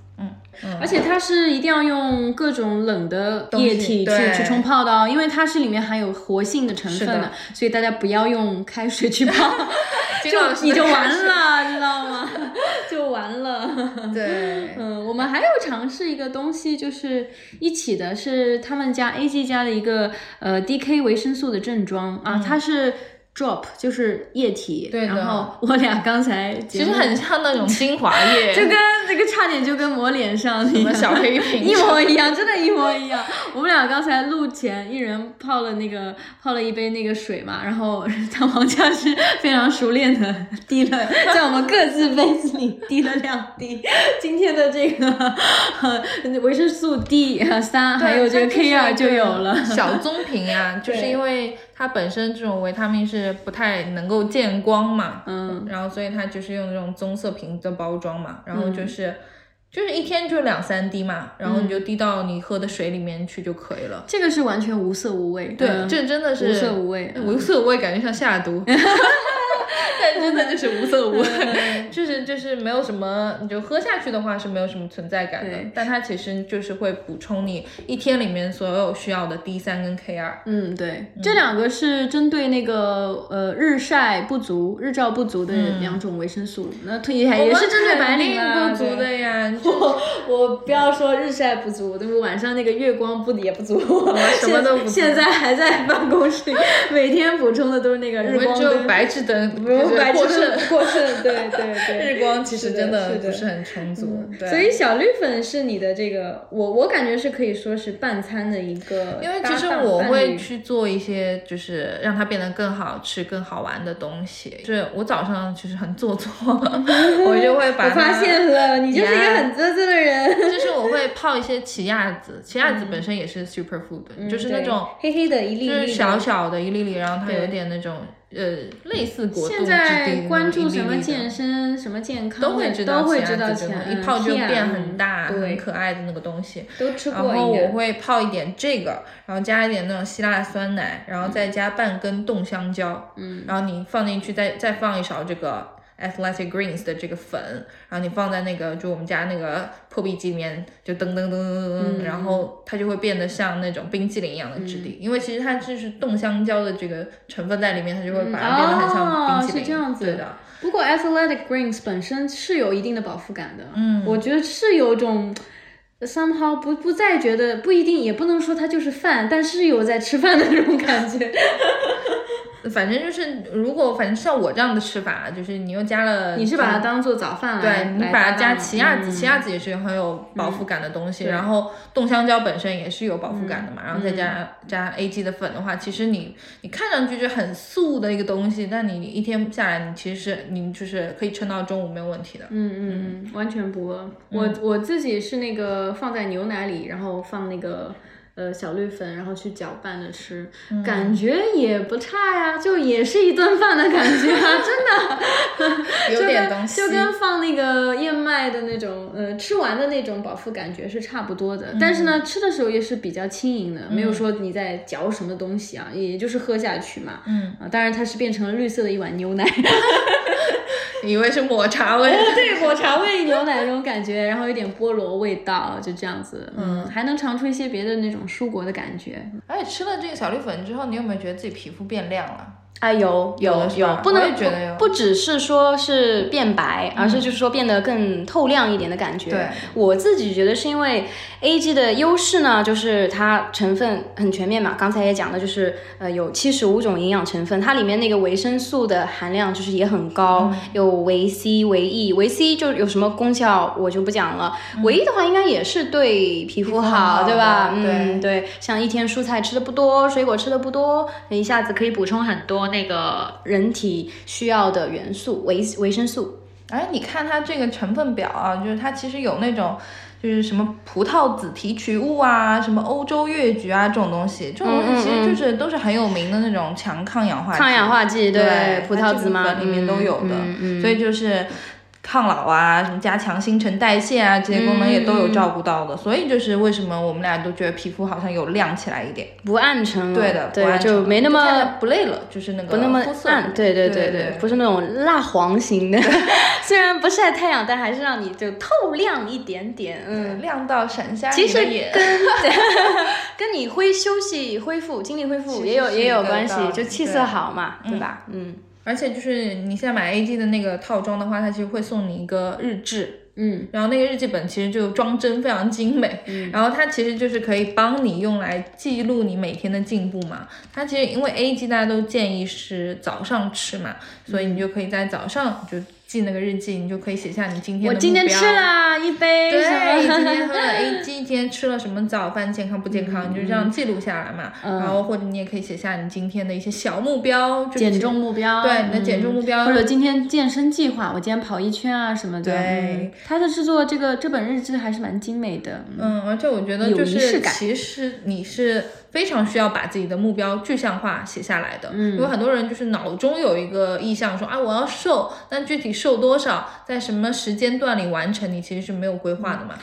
嗯。而且它是一定要用各种冷的液体去去冲泡的哦，因为它是里面含有活性的成分的，所以大家不要用开水去泡，就你就完了，知道吗？就完了。对，嗯，我们还有尝试一个东西，就是一起的，是他们家 A G 家的一个呃 D K 维生素的正装啊，它是。Drop 就是液体，对然后我俩刚才其实很像那种精华液，就跟这个差点就跟抹脸上什么小黑瓶 一模一样，真的，一模一样。我们俩刚才录前一人泡了那个泡了一杯那个水嘛，然后 他王佳是非常熟练的滴了，在我们各自杯子里滴了两滴今天的这个维生素 D 三，还有这个 K 二就有了小棕瓶啊，就是因为。它本身这种维他命是不太能够见光嘛，嗯，然后所以它就是用那种棕色瓶的包装嘛，然后就是就是一天就两三滴嘛，然后你就滴到你喝的水里面去就可以了。这个是完全无色无味，对，这真的是无色无味，无色无味感觉像下毒。但真的就是无色无味，就是就是没有什么，你就喝下去的话是没有什么存在感的。但它其实就是会补充你一天里面所有需要的 D 三跟 K 二。嗯，对，这两个是针对那个呃日晒不足、日照不足的两种维生素。那推也也是针对白领不足的呀。我我不要说日晒不足，对不？晚上那个月光不也不足，什么都不。现在还在办公室里，每天补充的都是那个日光灯、白炽灯。过剩，过剩，对对对，日光其实真的不是很充足，所以小绿粉是你的这个，我我感觉是可以说是半餐的一个，因为其实我会去做一些，就是让它变得更好吃、更好玩的东西。就是我早上其实很做作，我就会把我发现了，你就是一个很做作的人。就是我会泡一些奇亚籽，奇亚籽本身也是 super food，就是那种黑黑的一粒粒，就是小小的一粒粒，然后它有点那种。呃，类似国度现在关注什么健身、什么健康，都会知道，都会知道，一泡就变很大、很可爱的那个东西。都吃过。然后我会泡一点这个，然后加一点那种希腊酸奶，然后再加半根冻香蕉。嗯。然后你放进去，再再放一勺这个。Athletic Greens 的这个粉，然后你放在那个就我们家那个破壁机里面，就噔噔噔噔噔噔，然后它就会变得像那种冰淇淋一样的质地，因为其实它就是冻香蕉的这个成分在里面，它就会把它变得很像冰淇淋。是这样子。对的。不过 Athletic Greens 本身是有一定的饱腹感的，嗯，我觉得是有种 somehow 不不再觉得不一定，也不能说它就是饭，但是有在吃饭的那种感觉。反正就是，如果反正像我这样的吃法，就是你又加了，你是把它当做早饭对你把它加奇亚籽，奇亚籽也是很有饱腹感的东西，然后冻香蕉本身也是有饱腹感的嘛，然后再加加 A G 的粉的话，其实你你看上去就很素的一个东西，但你一天下来，你其实是你就是可以撑到中午没有问题的。嗯嗯嗯，完全不饿。我我自己是那个放在牛奶里，然后放那个。呃，小绿粉，然后去搅拌着吃，感觉也不差呀，就也是一顿饭的感觉啊，真的，有点东西，就跟放那个燕麦的那种，呃，吃完的那种饱腹感觉是差不多的。但是呢，吃的时候也是比较轻盈的，没有说你在嚼什么东西啊，也就是喝下去嘛。嗯啊，当然它是变成了绿色的一碗牛奶。以为是抹茶味，对，抹茶味牛奶那种感觉，然后有点菠萝味道，就这样子，嗯，还能尝出一些别的那种蔬果的感觉。而且吃了这个小绿粉之后，你有没有觉得自己皮肤变亮了？啊，有有有，不能觉得有，不只是说是变白，而是就是说变得更透亮一点的感觉。对，我自己觉得是因为 A G 的优势呢，就是它成分很全面嘛。刚才也讲的就是呃有七十五种营养成分，它里面那个维生素的含量就是也很高，有维 C、维 E、维 C 就有什么功效我就不讲了，维 E 的话应该也是对皮肤好，对吧？嗯，对，像一天蔬菜吃的不多，水果吃的不多，一下子可以补充很多。那个人体需要的元素维维生素，哎，你看它这个成分表啊，就是它其实有那种，就是什么葡萄籽提取物啊，什么欧洲越橘啊这种东西，这种东西其实就是都是很有名的那种强抗氧化抗氧化剂，对，葡萄籽嘛里面都有的，所以就是。抗老啊，什么加强新陈代谢啊，这些功能也都有照顾到的，所以就是为什么我们俩都觉得皮肤好像有亮起来一点，不暗沉了。对的，对，就没那么不累了，就是那个不那么暗。对对对对，不是那种蜡黄型的，虽然不晒太阳，但还是让你就透亮一点点，嗯，亮到闪瞎其实跟 跟你恢休息、恢复精力恢复也有也有关系，就气色好嘛，对吧？嗯。而且就是你现在买 A G 的那个套装的话，它其实会送你一个日志，嗯，然后那个日记本其实就装帧非常精美，嗯，然后它其实就是可以帮你用来记录你每天的进步嘛。它其实因为 A G 大家都建议是早上吃嘛，所以你就可以在早上就。记那个日记，你就可以写下你今天的我今天吃了一杯，对，今天喝了 A G，今天吃了什么早饭，健康不健康，你就这样记录下来嘛。然后或者你也可以写下你今天的一些小目标，减重目标，对，你的减重目标，或者今天健身计划，我今天跑一圈啊什么的。对，它的制作这个这本日志还是蛮精美的。嗯，而且我觉得就是其实你是。非常需要把自己的目标具象化写下来的，因为很多人就是脑中有一个意向，说啊我要瘦，但具体瘦多少，在什么时间段里完成，你其实是没有规划的嘛。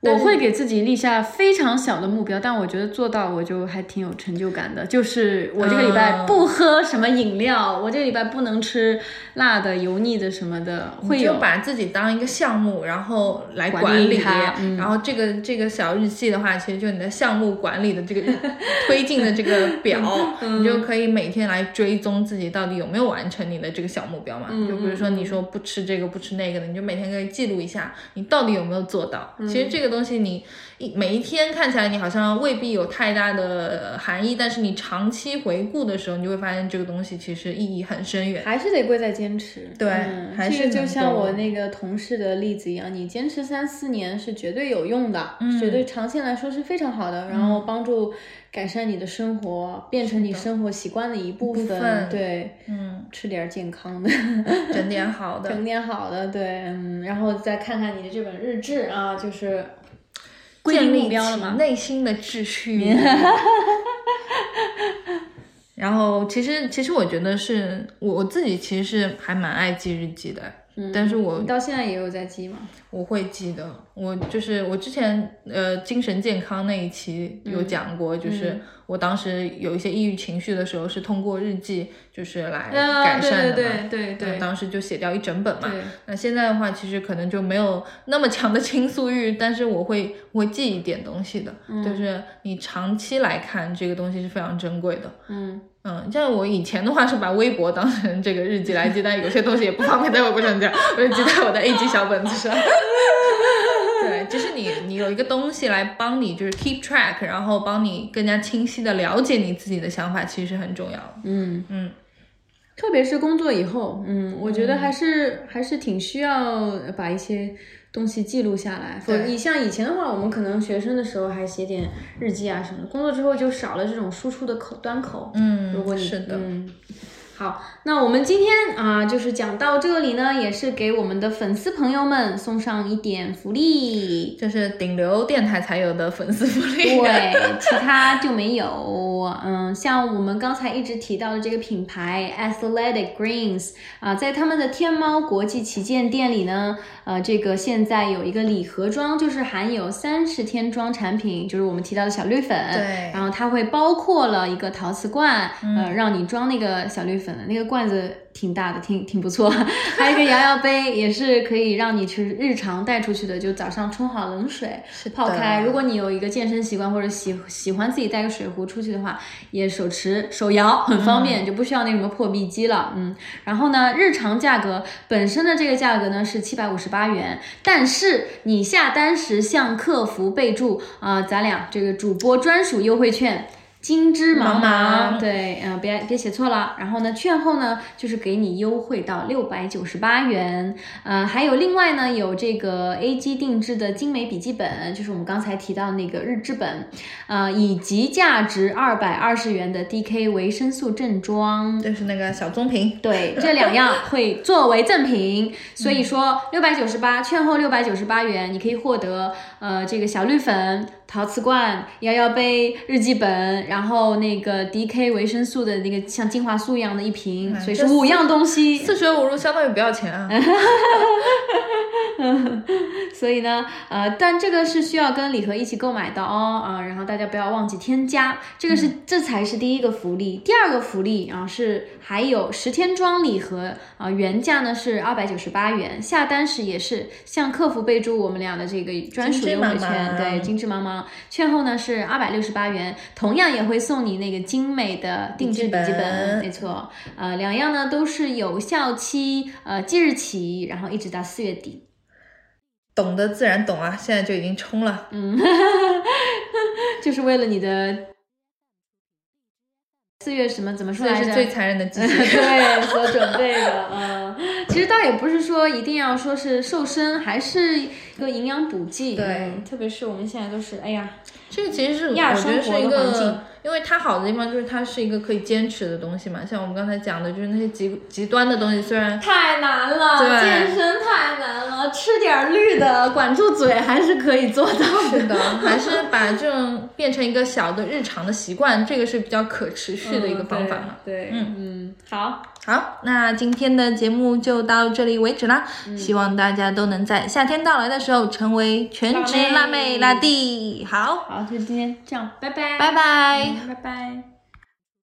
我会给自己立下非常小的目标，但我觉得做到我就还挺有成就感的。就是我这个礼拜不喝什么饮料，我这个礼拜不能吃辣的、油腻的什么的。会有把自己当一个项目，然后来管理它。然后这个这个小日记的话，其实就你的项目管理的这个 推进的这个表，你就可以每天来追踪自己到底有没有完成你的这个小目标嘛。就比如说你说不吃这个不吃那个的，你就每天可以记录一下你到底有没有做到。其实这个。东西你一每一天看起来你好像未必有太大的含义，但是你长期回顾的时候，你就会发现这个东西其实意义很深远。还是得贵在坚持。对，还是就像我那个同事的例子一样，你坚持三四年是绝对有用的，绝对长线来说是非常好的，然后帮助改善你的生活，变成你生活习惯的一部分。对，嗯，吃点健康的，整点好的，整点好的，对，嗯，然后再看看你的这本日志啊，就是。建立起内心的秩序，然后其实其实我觉得是我我自己其实是还蛮爱记日记的，但是我到现在也有在记吗？我会记得，我就是我之前呃精神健康那一期有讲过，就是我当时有一些抑郁情绪的时候，是通过日记就是来改善的嘛。对对对，当时就写掉一整本嘛。那现在的话，其实可能就没有那么强的倾诉欲，但是我会会记一点东西的，就是你长期来看这个东西是非常珍贵的。嗯嗯，像我以前的话是把微博当成这个日记来记，但有些东西也不方便在微博上讲，我就记在我的 A 级小本子上。对，就是你，你有一个东西来帮你，就是 keep track，然后帮你更加清晰的了解你自己的想法，其实是很重要的。嗯嗯，特别是工作以后，嗯，我觉得还是还是挺需要把一些东西记录下来。否，你像以前的话，我们可能学生的时候还写点日记啊什么的，工作之后就少了这种输出的口端口。嗯，如果你是的。嗯好，那我们今天啊，就是讲到这里呢，也是给我们的粉丝朋友们送上一点福利，这是顶流电台才有的粉丝福利，对，其他就没有。嗯，像我们刚才一直提到的这个品牌 Athletic Greens 啊，在他们的天猫国际旗舰店里呢，呃，这个现在有一个礼盒装，就是含有三十天装产品，就是我们提到的小绿粉，对，然后它会包括了一个陶瓷罐，呃，让你装那个小绿粉。那个罐子挺大的，挺挺不错。还有一个摇摇杯，也是可以让你去日常带出去的。就早上冲好冷水，泡开。如果你有一个健身习惯或者喜喜欢自己带个水壶出去的话，也手持手摇很方便，就不需要那什么破壁机了。嗯，然后呢，日常价格本身的这个价格呢是七百五十八元，但是你下单时向客服备注啊，咱俩这个主播专属优惠券。金枝茫茫，对，嗯，别别写错了。然后呢，券后呢就是给你优惠到六百九十八元。呃，还有另外呢有这个 A G 定制的精美笔记本，就是我们刚才提到那个日志本，呃，以及价值二百二十元的 D K 维生素正装，就是那个小棕瓶。对，这两样会作为赠品。所以说六百九十八，券后六百九十八元，你可以获得呃这个小绿粉。陶瓷罐、摇摇杯、日记本，然后那个 D K 维生素的那个像精华素一样的一瓶，所以是五样东西，四舍五入相当于不要钱啊。所以呢，呃，但这个是需要跟礼盒一起购买的哦，啊，然后大家不要忘记添加，这个是这才是第一个福利。第二个福利啊是还有十天装礼盒啊，原价呢是二百九十八元，下单时也是向客服备注我们俩的这个专属优惠券，对，精致茫茫。券后呢是二百六十八元，同样也会送你那个精美的定制笔记本，没错，呃，两样呢都是有效期，呃，即日起，然后一直到四月底。懂得自然懂啊，现在就已经冲了，嗯，就是为了你的四月什么怎么说来着？最残忍的季节，对，所准备的，嗯，其实倒也不是说一定要说是瘦身，还是一个营养补剂，对，特别是我们现在都是，哎呀，这个其实是我觉得是一个。因为它好的地方就是它是一个可以坚持的东西嘛，像我们刚才讲的，就是那些极极端的东西，虽然太难了，健身太难了，吃点绿的，管住嘴还是可以做到的。是的，还是把这种变成一个小的日常的习惯，这个是比较可持续的一个方法嘛。对，嗯嗯，好，好，那今天的节目就到这里为止啦。希望大家都能在夏天到来的时候成为全职辣妹辣弟。好，好，就今天这样，拜拜，拜拜。拜拜。